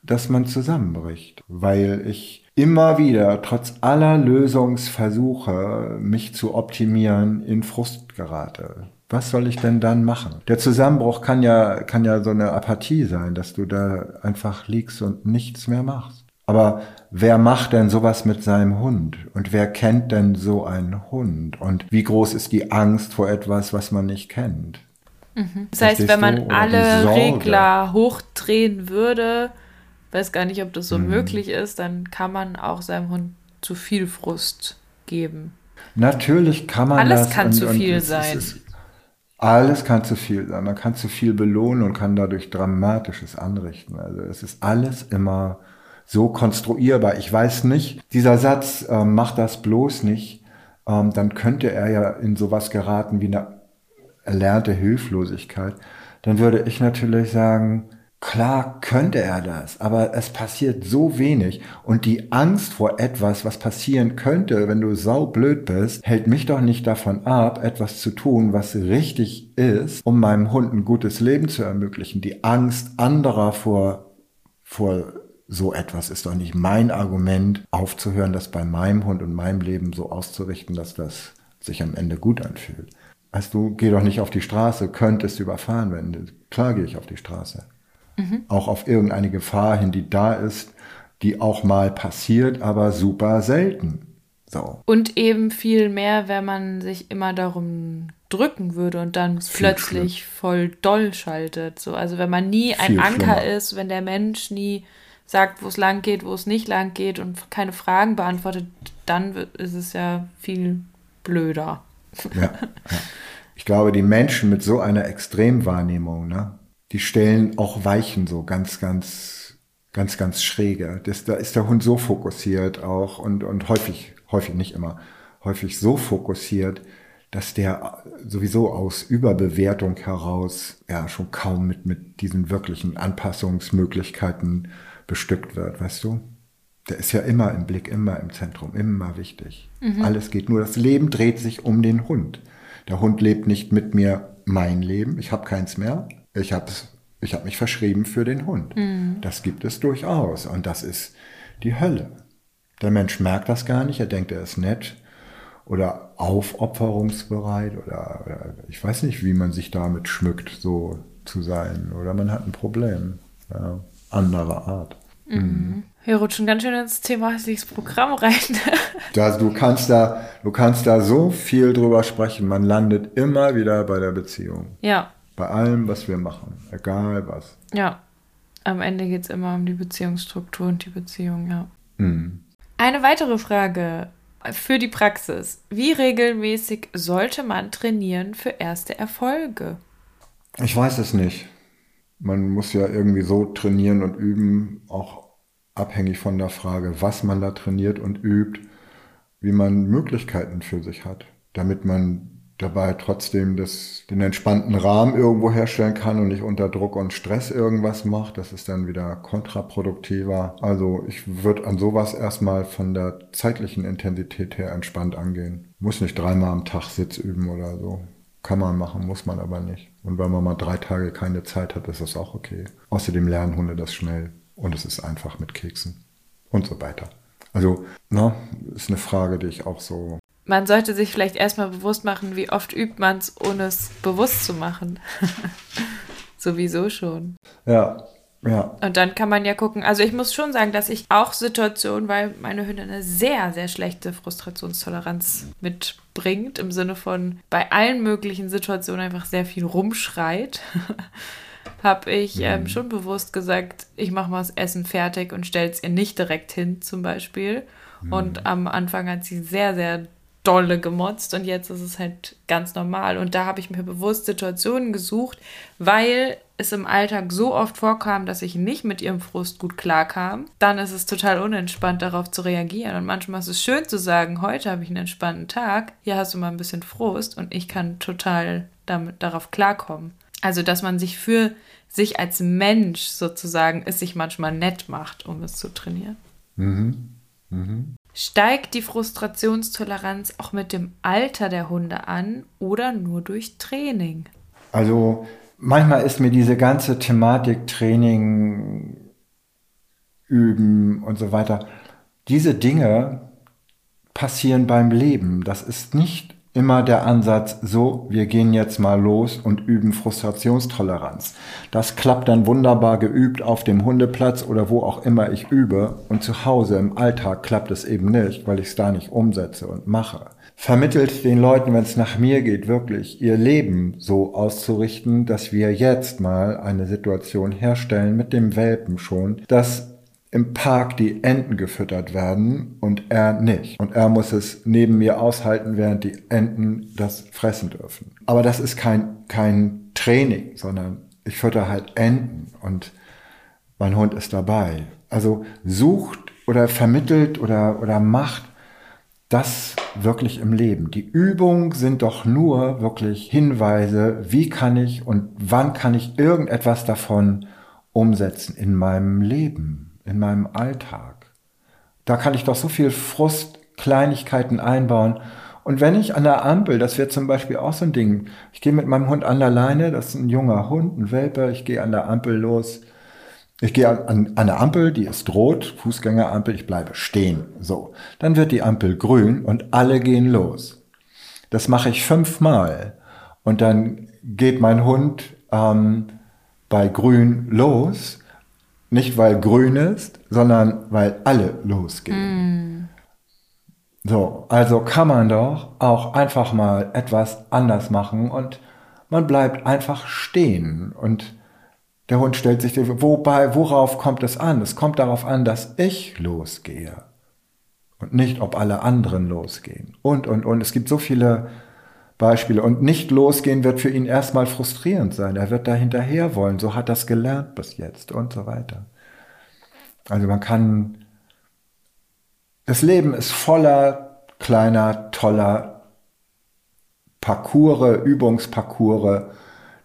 dass man zusammenbricht, weil ich immer wieder, trotz aller Lösungsversuche, mich zu optimieren, in Frust gerate. Was soll ich denn dann machen? Der Zusammenbruch kann ja, kann ja so eine Apathie sein, dass du da einfach liegst und nichts mehr machst. Aber wer macht denn sowas mit seinem Hund? Und wer kennt denn so einen Hund? Und wie groß ist die Angst vor etwas, was man nicht kennt? Mhm. Das heißt, wenn man alle Regler hochdrehen würde, weiß gar nicht, ob das so mhm. möglich ist, dann kann man auch seinem Hund zu viel Frust geben. Natürlich kann man Alles das. Alles kann und, zu viel sein. Ist, alles kann zu viel sein. Man kann zu viel belohnen und kann dadurch Dramatisches anrichten. Also es ist alles immer so konstruierbar. Ich weiß nicht, dieser Satz, äh, mach das bloß nicht, ähm, dann könnte er ja in sowas geraten wie eine erlernte Hilflosigkeit. Dann würde ich natürlich sagen, Klar könnte er das, aber es passiert so wenig und die Angst vor etwas, was passieren könnte, wenn du saublöd bist, hält mich doch nicht davon ab, etwas zu tun, was richtig ist, um meinem Hund ein gutes Leben zu ermöglichen. Die Angst anderer vor, vor so etwas ist doch nicht mein Argument, aufzuhören, das bei meinem Hund und meinem Leben so auszurichten, dass das sich am Ende gut anfühlt. Weißt du, geh doch nicht auf die Straße, könntest überfahren werden. Klar gehe ich auf die Straße mhm. auch auf irgendeine Gefahr hin, die da ist, die auch mal passiert, aber super selten. So. Und eben viel mehr, wenn man sich immer darum drücken würde und dann plötzlich schlimm. voll doll schaltet. So, also wenn man nie viel ein Anker schlimmer. ist, wenn der Mensch nie sagt, wo es lang geht, wo es nicht lang geht und keine Fragen beantwortet, dann ist es ja viel blöder. Ja, ja. Ich glaube, die Menschen mit so einer Extremwahrnehmung, ne, die stellen auch Weichen so ganz, ganz, ganz, ganz schräge. Das, da ist der Hund so fokussiert auch und, und häufig, häufig nicht immer, häufig so fokussiert, dass der sowieso aus Überbewertung heraus ja schon kaum mit, mit diesen wirklichen Anpassungsmöglichkeiten bestückt wird, weißt du? Der ist ja immer im Blick, immer im Zentrum, immer wichtig. Mhm. Alles geht nur, das Leben dreht sich um den Hund. Der Hund lebt nicht mit mir mein Leben, ich habe keins mehr, ich habe ich hab mich verschrieben für den Hund. Mhm. Das gibt es durchaus. Und das ist die Hölle. Der Mensch merkt das gar nicht. Er denkt, er ist nett oder aufopferungsbereit oder, oder ich weiß nicht, wie man sich damit schmückt, so zu sein. Oder man hat ein Problem. Ja, anderer Art. Mhm. Mhm. Wir rutschen ganz schön ins Thema hässliches Programm rein. <laughs> da, du, kannst da, du kannst da so viel drüber sprechen. Man landet immer wieder bei der Beziehung. Ja. Bei allem, was wir machen, egal was. Ja, am Ende geht es immer um die Beziehungsstruktur und die Beziehung, ja. Mhm. Eine weitere Frage für die Praxis. Wie regelmäßig sollte man trainieren für erste Erfolge? Ich weiß es nicht. Man muss ja irgendwie so trainieren und üben, auch abhängig von der Frage, was man da trainiert und übt, wie man Möglichkeiten für sich hat, damit man dabei trotzdem das, den entspannten Rahmen irgendwo herstellen kann und nicht unter Druck und Stress irgendwas macht. Das ist dann wieder kontraproduktiver. Also ich würde an sowas erstmal von der zeitlichen Intensität her entspannt angehen. Muss nicht dreimal am Tag Sitz üben oder so. Kann man machen, muss man aber nicht. Und wenn man mal drei Tage keine Zeit hat, ist das auch okay. Außerdem lernen Hunde das schnell und es ist einfach mit Keksen und so weiter. Also, na, ist eine Frage, die ich auch so man sollte sich vielleicht erstmal bewusst machen, wie oft übt man es, ohne es bewusst zu machen. <laughs> Sowieso schon. Ja, ja. Und dann kann man ja gucken. Also ich muss schon sagen, dass ich auch Situationen, weil meine Hündin eine sehr, sehr schlechte Frustrationstoleranz mitbringt, im Sinne von bei allen möglichen Situationen einfach sehr viel rumschreit, <laughs> habe ich mhm. ähm, schon bewusst gesagt, ich mache mal das Essen fertig und stelle es ihr nicht direkt hin, zum Beispiel. Mhm. Und am Anfang hat sie sehr, sehr dolle gemotzt und jetzt ist es halt ganz normal. Und da habe ich mir bewusst Situationen gesucht, weil es im Alltag so oft vorkam, dass ich nicht mit ihrem Frust gut klarkam, dann ist es total unentspannt, darauf zu reagieren. Und manchmal ist es schön zu sagen, heute habe ich einen entspannten Tag, hier hast du mal ein bisschen Frust und ich kann total damit, darauf klarkommen. Also, dass man sich für sich als Mensch sozusagen es sich manchmal nett macht, um es zu trainieren. Mhm. Mhm. Steigt die Frustrationstoleranz auch mit dem Alter der Hunde an oder nur durch Training? Also manchmal ist mir diese ganze Thematik Training, Üben und so weiter, diese Dinge passieren beim Leben. Das ist nicht immer der Ansatz, so, wir gehen jetzt mal los und üben Frustrationstoleranz. Das klappt dann wunderbar geübt auf dem Hundeplatz oder wo auch immer ich übe und zu Hause im Alltag klappt es eben nicht, weil ich es da nicht umsetze und mache. Vermittelt den Leuten, wenn es nach mir geht, wirklich ihr Leben so auszurichten, dass wir jetzt mal eine Situation herstellen mit dem Welpen schon, dass im Park die Enten gefüttert werden und er nicht. Und er muss es neben mir aushalten, während die Enten das fressen dürfen. Aber das ist kein, kein Training, sondern ich fütter halt Enten und mein Hund ist dabei. Also sucht oder vermittelt oder, oder macht das wirklich im Leben. Die Übungen sind doch nur wirklich Hinweise, wie kann ich und wann kann ich irgendetwas davon umsetzen in meinem Leben, in meinem Alltag? Da kann ich doch so viel Frust, Kleinigkeiten einbauen. Und wenn ich an der Ampel, das wäre zum Beispiel auch so ein Ding, ich gehe mit meinem Hund an der Leine, das ist ein junger Hund, ein Welpe, ich gehe an der Ampel los, ich gehe an, an, der Ampel, die ist rot, Fußgängerampel, ich bleibe stehen. So, dann wird die Ampel grün und alle gehen los. Das mache ich fünfmal und dann geht mein Hund ähm, bei grün los, nicht weil grün ist, sondern weil alle losgehen. Mm. So, also kann man doch auch einfach mal etwas anders machen und man bleibt einfach stehen und der Hund stellt sich, wobei, worauf kommt es an? Es kommt darauf an, dass ich losgehe und nicht, ob alle anderen losgehen. Und, und, und. Es gibt so viele Beispiele. Und nicht losgehen wird für ihn erstmal frustrierend sein. Er wird da hinterher wollen. So hat es gelernt bis jetzt und so weiter. Also man kann, das Leben ist voller kleiner, toller Parcours, Übungsparcours,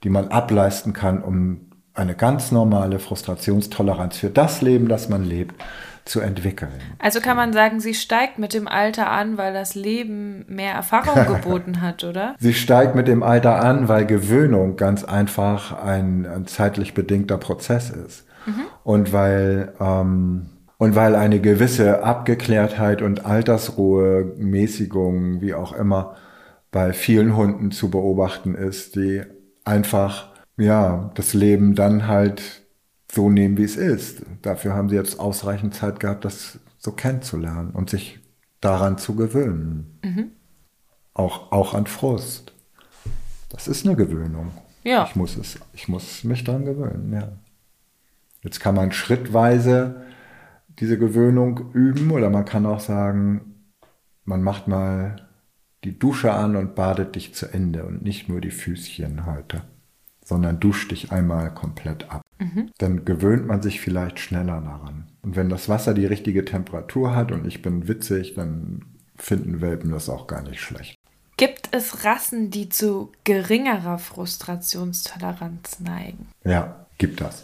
die man ableisten kann, um eine ganz normale Frustrationstoleranz für das Leben, das man lebt, zu entwickeln. Also kann man sagen, sie steigt mit dem Alter an, weil das Leben mehr Erfahrung <laughs> geboten hat, oder? Sie steigt mit dem Alter an, weil Gewöhnung ganz einfach ein, ein zeitlich bedingter Prozess ist. Mhm. Und weil ähm, und weil eine gewisse Abgeklärtheit und Altersruhe, Mäßigung, wie auch immer, bei vielen Hunden zu beobachten ist, die einfach ja, das Leben dann halt so nehmen, wie es ist. Dafür haben sie jetzt ausreichend Zeit gehabt, das so kennenzulernen und sich daran zu gewöhnen. Mhm. Auch, auch an Frust. Das ist eine Gewöhnung. Ja. Ich muss, es, ich muss mich daran gewöhnen, ja. Jetzt kann man schrittweise diese Gewöhnung üben oder man kann auch sagen, man macht mal die Dusche an und badet dich zu Ende und nicht nur die Füßchen heute sondern duscht dich einmal komplett ab. Mhm. Dann gewöhnt man sich vielleicht schneller daran. Und wenn das Wasser die richtige Temperatur hat und ich bin witzig, dann finden Welpen das auch gar nicht schlecht. Gibt es Rassen, die zu geringerer Frustrationstoleranz neigen? Ja, gibt das.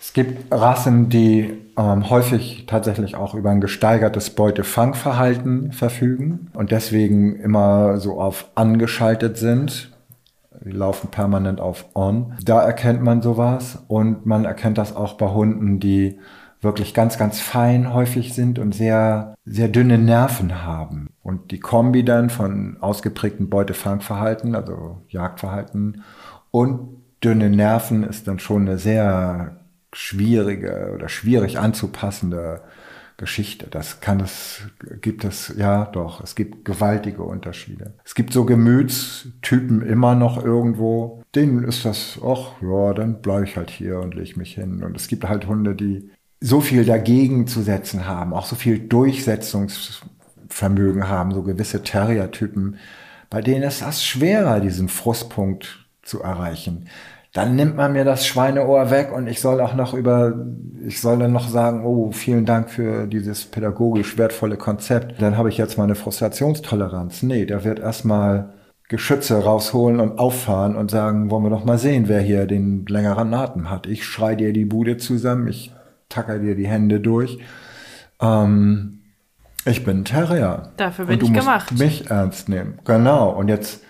Es gibt Rassen, die ähm, häufig tatsächlich auch über ein gesteigertes Beutefangverhalten verfügen und deswegen immer so auf angeschaltet sind die laufen permanent auf On. Da erkennt man sowas und man erkennt das auch bei Hunden, die wirklich ganz, ganz fein häufig sind und sehr, sehr dünne Nerven haben. Und die Kombi dann von ausgeprägtem Beutefangverhalten, also Jagdverhalten und dünne Nerven ist dann schon eine sehr schwierige oder schwierig anzupassende Geschichte. Das kann es, gibt es, ja doch, es gibt gewaltige Unterschiede. Es gibt so Gemütstypen immer noch irgendwo, denen ist das, ach ja, dann bleibe ich halt hier und lege mich hin. Und es gibt halt Hunde, die so viel dagegen zu setzen haben, auch so viel Durchsetzungsvermögen haben, so gewisse Terrier-Typen, bei denen ist das schwerer, diesen Frustpunkt zu erreichen dann nimmt man mir das Schweineohr weg und ich soll auch noch über, ich soll dann noch sagen, oh, vielen Dank für dieses pädagogisch wertvolle Konzept. Dann habe ich jetzt meine Frustrationstoleranz. Nee, der wird erstmal Geschütze rausholen und auffahren und sagen, wollen wir doch mal sehen, wer hier den längeren Atem hat. Ich schrei dir die Bude zusammen, ich tacker dir die Hände durch. Ähm, ich bin Terrier. Dafür bin und du ich musst gemacht. mich ernst nehmen. Genau. Und jetzt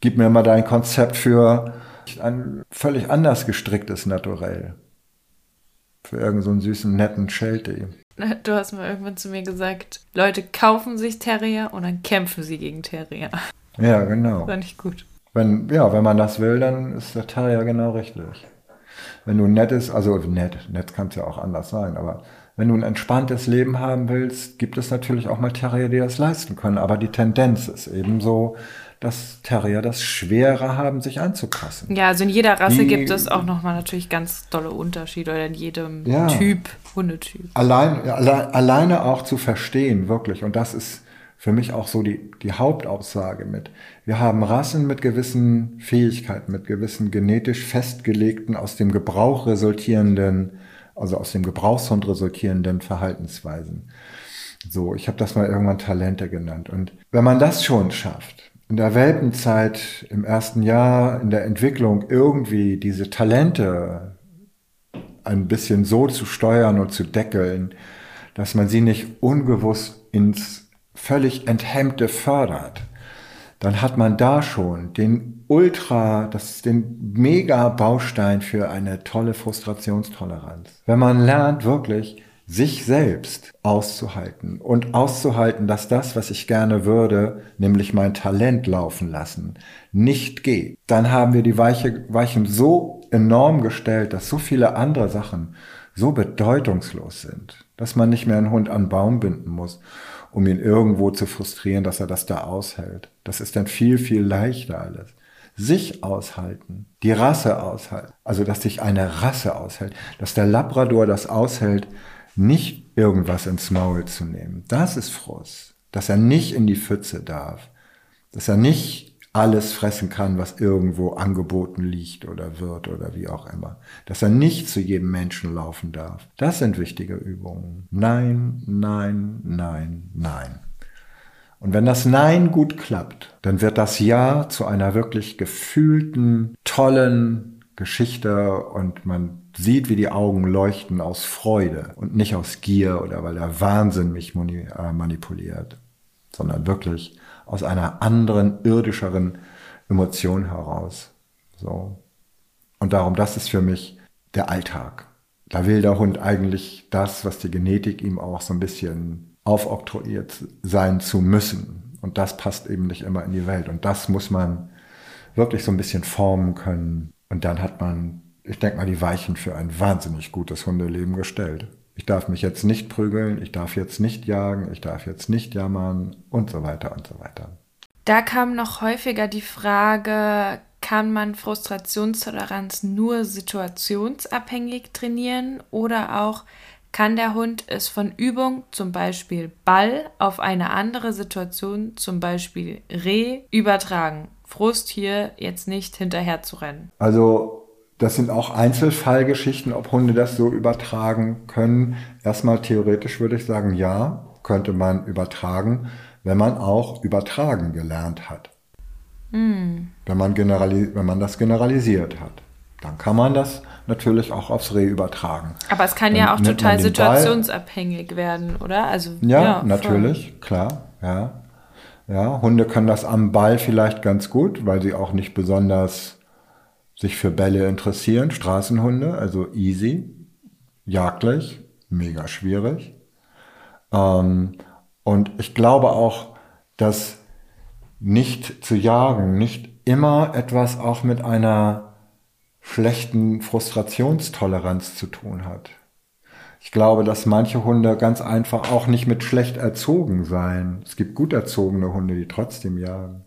gib mir mal dein Konzept für ein völlig anders gestricktes Naturell. Für irgendeinen so süßen, netten Sheltie. Du hast mal irgendwann zu mir gesagt, Leute kaufen sich Terrier und dann kämpfen sie gegen Terrier. Ja, genau. Fand ich gut. Wenn, ja, wenn man das will, dann ist der Terrier genau richtig. Wenn du nett ist, also nett, nett kann es ja auch anders sein, aber wenn du ein entspanntes Leben haben willst, gibt es natürlich auch mal Terrier, die das leisten können. Aber die Tendenz ist eben so, dass Terrier das schwerer haben, sich anzupassen. Ja, also in jeder Rasse die, gibt es auch nochmal natürlich ganz tolle Unterschiede oder in jedem ja, Typ, Hundetyp. Allein, alle, alleine auch zu verstehen, wirklich. Und das ist für mich auch so die, die Hauptaussage mit. Wir haben Rassen mit gewissen Fähigkeiten, mit gewissen genetisch festgelegten, aus dem Gebrauch resultierenden, also aus dem Gebrauchshund resultierenden Verhaltensweisen. So, ich habe das mal irgendwann Talente genannt. Und wenn man das schon schafft, in der Welpenzeit, im ersten Jahr, in der Entwicklung irgendwie diese Talente ein bisschen so zu steuern und zu deckeln, dass man sie nicht ungewusst ins völlig Enthemmte fördert, dann hat man da schon den Ultra, das ist den Mega-Baustein für eine tolle Frustrationstoleranz. Wenn man lernt wirklich, sich selbst auszuhalten und auszuhalten, dass das, was ich gerne würde, nämlich mein Talent laufen lassen, nicht geht, dann haben wir die Weiche, Weichen so enorm gestellt, dass so viele andere Sachen so bedeutungslos sind, dass man nicht mehr einen Hund an Baum binden muss, um ihn irgendwo zu frustrieren, dass er das da aushält. Das ist dann viel, viel leichter alles. Sich aushalten, die Rasse aushalten, also dass sich eine Rasse aushält, dass der Labrador das aushält, nicht irgendwas ins Maul zu nehmen. Das ist Frust. Dass er nicht in die Pfütze darf. Dass er nicht alles fressen kann, was irgendwo angeboten liegt oder wird oder wie auch immer. Dass er nicht zu jedem Menschen laufen darf. Das sind wichtige Übungen. Nein, nein, nein, nein. Und wenn das Nein gut klappt, dann wird das Ja zu einer wirklich gefühlten, tollen Geschichte und man sieht, wie die Augen leuchten aus Freude und nicht aus Gier oder weil der Wahnsinn mich äh, manipuliert, sondern wirklich aus einer anderen, irdischeren Emotion heraus. So. Und darum, das ist für mich der Alltag. Da will der Hund eigentlich das, was die Genetik ihm auch so ein bisschen aufoktroyiert sein zu müssen. Und das passt eben nicht immer in die Welt. Und das muss man wirklich so ein bisschen formen können. Und dann hat man ich denke mal, die Weichen für ein wahnsinnig gutes Hundeleben gestellt. Ich darf mich jetzt nicht prügeln, ich darf jetzt nicht jagen, ich darf jetzt nicht jammern und so weiter und so weiter. Da kam noch häufiger die Frage, kann man Frustrationstoleranz nur situationsabhängig trainieren oder auch kann der Hund es von Übung, zum Beispiel Ball, auf eine andere Situation, zum Beispiel Reh, übertragen? Frust hier jetzt nicht hinterher zu rennen. Also das sind auch Einzelfallgeschichten, ob Hunde das so übertragen können. Erstmal theoretisch würde ich sagen, ja, könnte man übertragen, wenn man auch übertragen gelernt hat. Mm. Wenn, man wenn man das generalisiert hat. Dann kann man das natürlich auch aufs Reh übertragen. Aber es kann Dann ja auch total situationsabhängig Ball. werden, oder? Also, ja, ja natürlich, voll. klar, ja. Ja, Hunde können das am Ball vielleicht ganz gut, weil sie auch nicht besonders sich für Bälle interessieren, Straßenhunde, also easy, jagdlich, mega schwierig. Ähm, und ich glaube auch, dass nicht zu jagen nicht immer etwas auch mit einer schlechten Frustrationstoleranz zu tun hat. Ich glaube, dass manche Hunde ganz einfach auch nicht mit schlecht erzogen seien. Es gibt gut erzogene Hunde, die trotzdem jagen.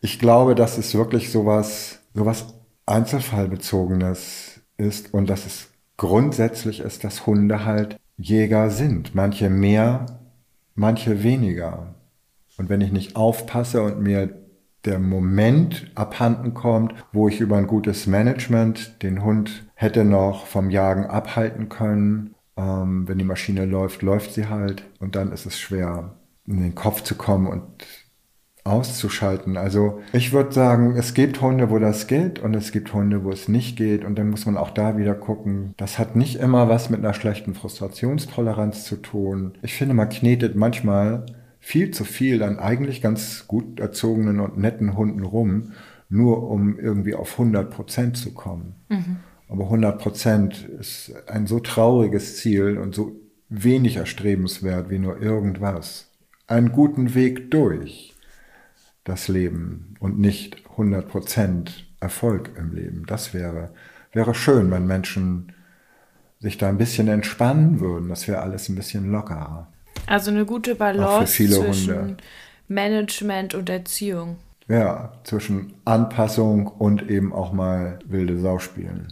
Ich glaube, das ist wirklich sowas, sowas Einzelfallbezogenes ist und dass es grundsätzlich ist, dass Hunde halt Jäger sind. Manche mehr, manche weniger. Und wenn ich nicht aufpasse und mir der Moment abhanden kommt, wo ich über ein gutes Management den Hund hätte noch vom Jagen abhalten können, ähm, wenn die Maschine läuft, läuft sie halt und dann ist es schwer, in den Kopf zu kommen und auszuschalten. Also ich würde sagen, es gibt Hunde, wo das geht und es gibt Hunde, wo es nicht geht und dann muss man auch da wieder gucken. Das hat nicht immer was mit einer schlechten Frustrationstoleranz zu tun. Ich finde, man knetet manchmal viel zu viel an eigentlich ganz gut erzogenen und netten Hunden rum, nur um irgendwie auf 100 Prozent zu kommen. Mhm. Aber 100 Prozent ist ein so trauriges Ziel und so wenig erstrebenswert wie nur irgendwas. Einen guten Weg durch das Leben und nicht 100% Erfolg im Leben. Das wäre, wäre schön, wenn Menschen sich da ein bisschen entspannen würden. Das wäre alles ein bisschen lockerer. Also eine gute Balance zwischen Hunde. Management und Erziehung. Ja, zwischen Anpassung und eben auch mal wilde Sau spielen.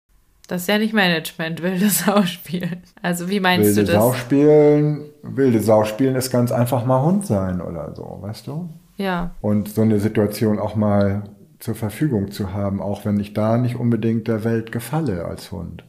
Das ist ja nicht Management, wilde Sau spielen. Also wie meinst wilde du das? Sau spielen, wilde Sau spielen ist ganz einfach mal Hund sein oder so, weißt du? Ja. Und so eine Situation auch mal zur Verfügung zu haben, auch wenn ich da nicht unbedingt der Welt gefalle als Hund.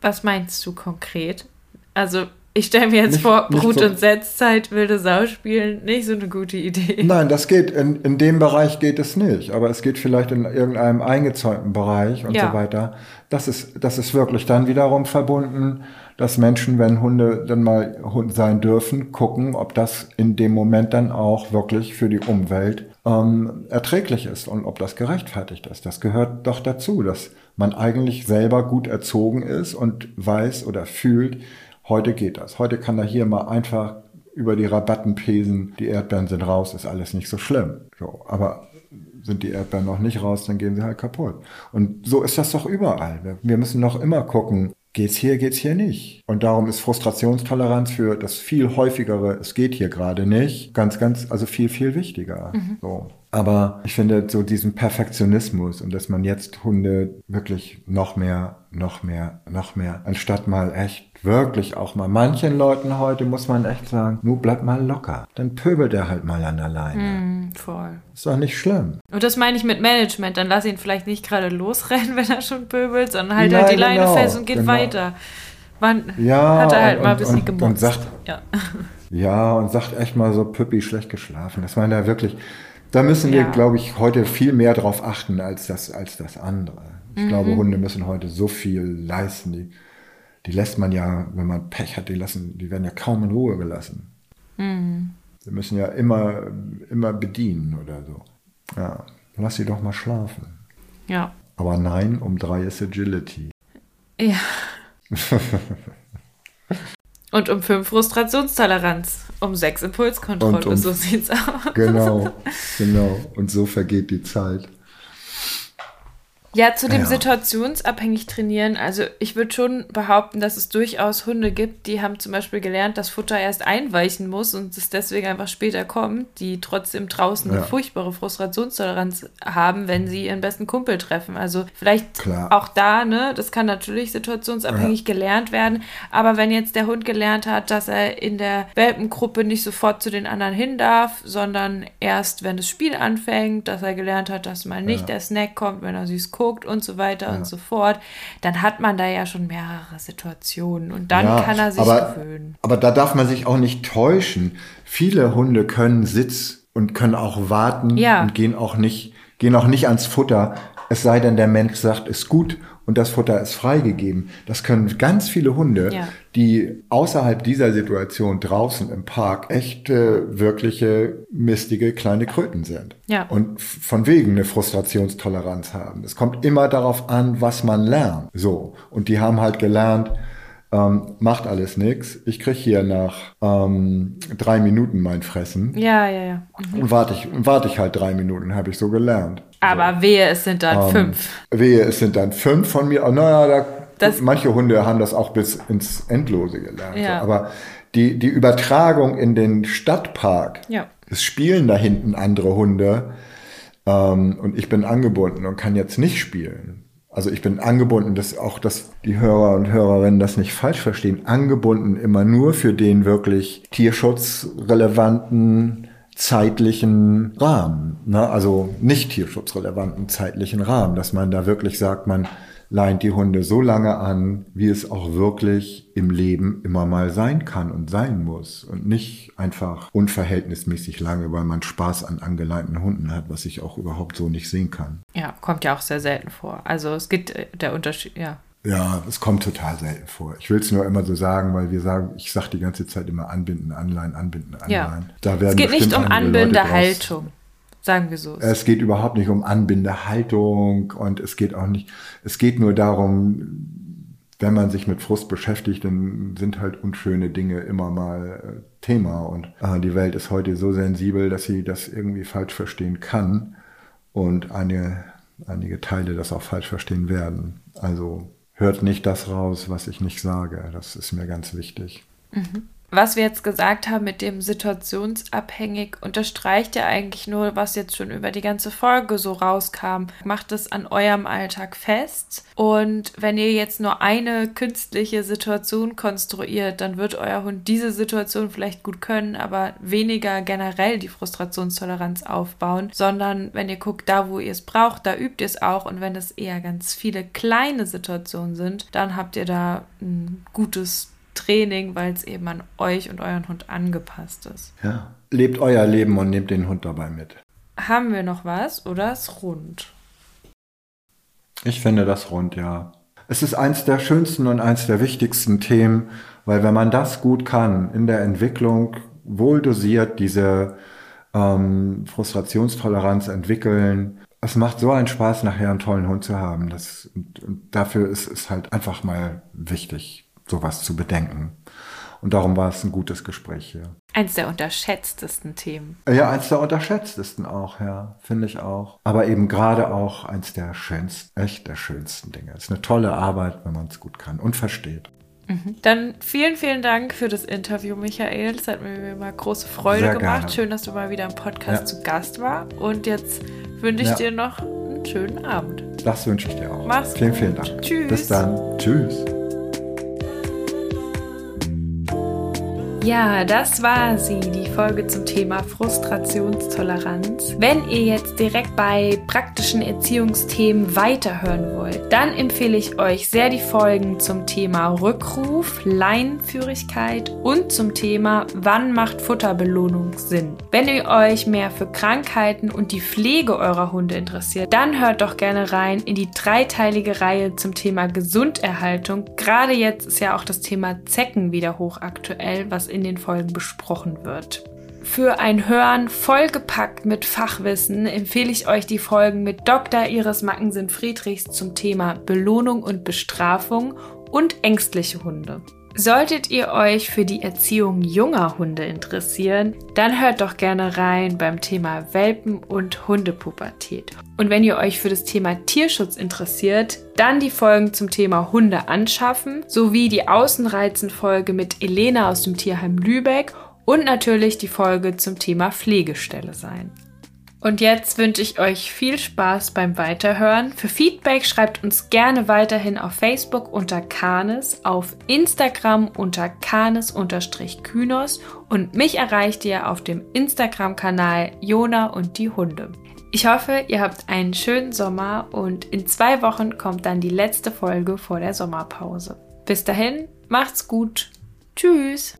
Was meinst du konkret? Also Ich stelle mir jetzt Nicht- vor, nicht Brut- so- und Setzzeit, wilde Sau spielen, nicht so eine gute Idee. Nein, das geht, in, in dem Bereich geht es nicht, aber es geht vielleicht in irgendeinem eingezäunten Bereich und Ja. so weiter. Das ist, das ist wirklich dann wiederum verbunden, dass Menschen, wenn Hunde dann mal Hund sein dürfen, gucken, ob das in dem Moment dann auch wirklich für die Umwelt ähm, erträglich ist und ob das gerechtfertigt ist. Das gehört doch dazu, dass man eigentlich selber gut erzogen ist und weiß oder fühlt, heute geht das. Heute kann er hier mal einfach über die Rabatten pesen, die Erdbeeren sind raus, ist alles nicht so schlimm. So, aber sind die Erdbeeren noch nicht raus, dann gehen sie halt kaputt. Und so ist das doch überall. Wir- Wir müssen noch immer gucken, geht's hier, geht's hier nicht. Und darum ist Frustrationstoleranz für das viel häufigere, es geht hier gerade nicht, ganz, ganz, also viel, viel wichtiger. So. Aber ich finde so diesen Perfektionismus und dass man jetzt Hunde wirklich noch mehr, noch mehr, noch mehr, anstatt mal echt wirklich auch mal manchen Leuten heute muss man echt sagen, nur bleib mal locker. Dann pöbelt er halt mal an der Leine. Hm, voll. Ist doch nicht schlimm. Und das meine ich mit Management. Dann lass ihn vielleicht nicht gerade losrennen, <laughs> wenn er schon pöbelt, sondern halt Ja, halt die Leine genau, fest und geht genau. weiter. Man Ja, hat er halt und- mal ein bisschen und- gemobbt. und sagt- ja. <laughs> Ja, und sagt echt mal so, Püppi, schlecht geschlafen. Das war da wirklich, da müssen wir, Ja. glaube ich, heute viel mehr drauf achten als das, als das andere. Ich Mhm. glaube, Hunde müssen heute so viel leisten. Die, die lässt man ja, wenn man Pech hat, die lassen, die werden ja kaum in Ruhe gelassen. Mhm. Sie müssen ja immer, immer bedienen oder so. Ja, lass sie doch mal schlafen. ja. Aber nein, um drei ist Agility. Ja. Und um fünf Frustrationstoleranz. Um sechs Impulskontrolle. Und um- so sieht's aus. Genau, genau. Und so vergeht die Zeit. Ja, zu dem Ja. situationsabhängig trainieren. Also ich würde schon behaupten, dass es durchaus Hunde gibt, die haben zum Beispiel gelernt, dass Futter erst einweichen muss und es deswegen einfach später kommt, die trotzdem draußen eine Ja. furchtbare Frustrationstoleranz haben, wenn sie ihren besten Kumpel treffen. Also vielleicht Klar. auch da, ne, das kann natürlich situationsabhängig gelernt werden, aber wenn jetzt der Hund gelernt hat, dass er in der Welpengruppe nicht sofort zu den anderen hin darf, sondern erst, wenn das Spiel anfängt, dass er gelernt hat, dass mal nicht der Snack kommt, wenn er süß guckt und so weiter und so fort, dann hat man da ja schon mehrere Situationen und dann Ja, kann er sich aber, gewöhnen. Aber da darf man sich auch nicht täuschen. Viele Hunde können Sitz und können auch warten Ja. und gehen auch nicht, gehen auch nicht ans Futter. Es sei denn, der Mensch sagt, ist gut und das Futter ist freigegeben. Das können ganz viele Hunde, Ja. die außerhalb dieser Situation draußen im Park echte, wirkliche, mistige kleine Kröten sind. Ja. Und von wegen eine Frustrationstoleranz haben. Es kommt immer darauf an, was man lernt. So. Und die haben halt gelernt, ähm, macht alles nix. Ich krieg hier nach ähm, drei Minuten mein Fressen. Ja, ja, ja. Und warte ich, warte ich halt drei Minuten, habe ich so gelernt. Aber wehe, es sind dann Ähm, fünf. Wehe, es sind dann fünf von mir. Oh, naja, da, Das- manche Hunde haben das auch bis ins Endlose gelernt. Ja. So. Aber die, die Übertragung in den Stadtpark, Ja. es spielen da hinten andere Hunde ähm, und ich bin angebunden und kann jetzt nicht spielen. Also ich bin angebunden, dass auch dass die Hörer und Hörerinnen das nicht falsch verstehen, angebunden immer nur für den wirklich tierschutzrelevanten zeitlichen Rahmen, ne? also nicht tierschutzrelevanten zeitlichen Rahmen, dass man da wirklich sagt, man leint die Hunde so lange an, wie es auch wirklich im Leben immer mal sein kann und sein muss und nicht einfach unverhältnismäßig lange, weil man Spaß an angeleinten Hunden hat, was ich auch überhaupt so nicht sehen kann. Ja, kommt ja auch sehr selten vor. Also es gibt äh, der Unterschied, ja. Ja, es kommt total selten vor. Ich will es nur immer so sagen, weil wir sagen, ich sage die ganze Zeit immer anbinden, anleihen, anbinden, anleihen. Ja. Da werden Es geht nicht um draus- Anbindehaltung, sagen wir so. Es geht überhaupt nicht um Anbindehaltung und es geht auch nicht, es geht nur darum, wenn man sich mit Frust beschäftigt, dann sind halt unschöne Dinge immer mal äh, Thema und äh, die Welt ist heute so sensibel, dass sie das irgendwie falsch verstehen kann und einige, einige Teile das auch falsch verstehen werden. Also hört nicht das raus, was ich nicht sage. Das ist mir ganz wichtig. Was wir jetzt gesagt haben mit dem situationsabhängig, unterstreicht ja eigentlich nur, was jetzt schon über die ganze Folge so rauskam. Macht es an eurem Alltag fest. Und wenn ihr jetzt nur eine künstliche Situation konstruiert, dann wird euer Hund diese Situation vielleicht gut können, aber weniger generell die Frustrationstoleranz aufbauen, sondern wenn ihr guckt, da wo ihr es braucht, da übt ihr es auch. Und wenn es eher ganz viele kleine Situationen sind, dann habt ihr da ein gutes Training, weil es eben an euch und euren Hund angepasst ist. Ja. Lebt euer Leben und nehmt den Hund dabei mit. Haben wir noch was oder ist rund? Ich finde das rund, ja. Es ist eins der schönsten und eins der wichtigsten Themen, weil wenn man das gut kann, in der Entwicklung wohl dosiert diese ähm, Frustrationstoleranz entwickeln, es macht so einen Spaß, nachher einen tollen Hund zu haben. Das, und, und dafür ist es halt einfach mal wichtig, sowas zu bedenken. Und darum war es ein gutes Gespräch hier. Eins der unterschätztesten Themen. Ja, eins der unterschätztesten auch, ja, finde ich auch. Aber eben gerade auch eins der schönsten, echt der schönsten Dinge. Es ist eine tolle Arbeit, wenn man es gut kann und versteht. Mhm. Dann vielen, vielen Dank für das Interview, Michael. Es hat mir immer große Freude Sehr gemacht. gerne. Schön, dass du mal wieder im Podcast Ja. zu Gast war. Und jetzt wünsche ich Ja. dir noch einen schönen Abend. Das wünsche ich dir auch. Mach's vielen, gut. vielen Dank. Tschüss. Bis dann. Tschüss. Ja, das war sie, die Folge zum Thema Frustrationstoleranz. Wenn ihr jetzt direkt bei praktischen Erziehungsthemen weiterhören wollt, dann empfehle ich euch sehr die Folgen zum Thema Rückruf, Leinenführigkeit und zum Thema Wann macht Futterbelohnung Sinn. Wenn ihr euch mehr für Krankheiten und die Pflege eurer Hunde interessiert, dann hört doch gerne rein in die dreiteilige Reihe zum Thema Gesunderhaltung. Gerade jetzt ist ja auch das Thema Zecken wieder hochaktuell, was in den Folgen besprochen wird. Für ein Hören vollgepackt mit Fachwissen empfehle ich euch die Folgen mit Dr. Iris Mackensen-Friedrichs zum Thema Belohnung und Bestrafung und ängstliche Hunde. Solltet ihr euch für die Erziehung junger Hunde interessieren, dann hört doch gerne rein beim Thema Welpen und Hundepubertät. Und wenn ihr euch für das Thema Tierschutz interessiert, dann die Folgen zum Thema Hunde anschaffen, sowie die Außenreizen-Folge mit Elena aus dem Tierheim Lübeck und natürlich die Folge zum Thema Pflegestelle sein. Und jetzt wünsche ich euch viel Spaß beim Weiterhören. Für Feedback schreibt uns gerne weiterhin auf Facebook unter Kanes, auf Instagram unter Kanes-Kynos und mich erreicht ihr auf dem Instagram-Kanal Jona und die Hunde. Ich hoffe, ihr habt einen schönen Sommer und in zwei Wochen kommt dann die letzte Folge vor der Sommerpause. Bis dahin, macht's gut. Tschüss.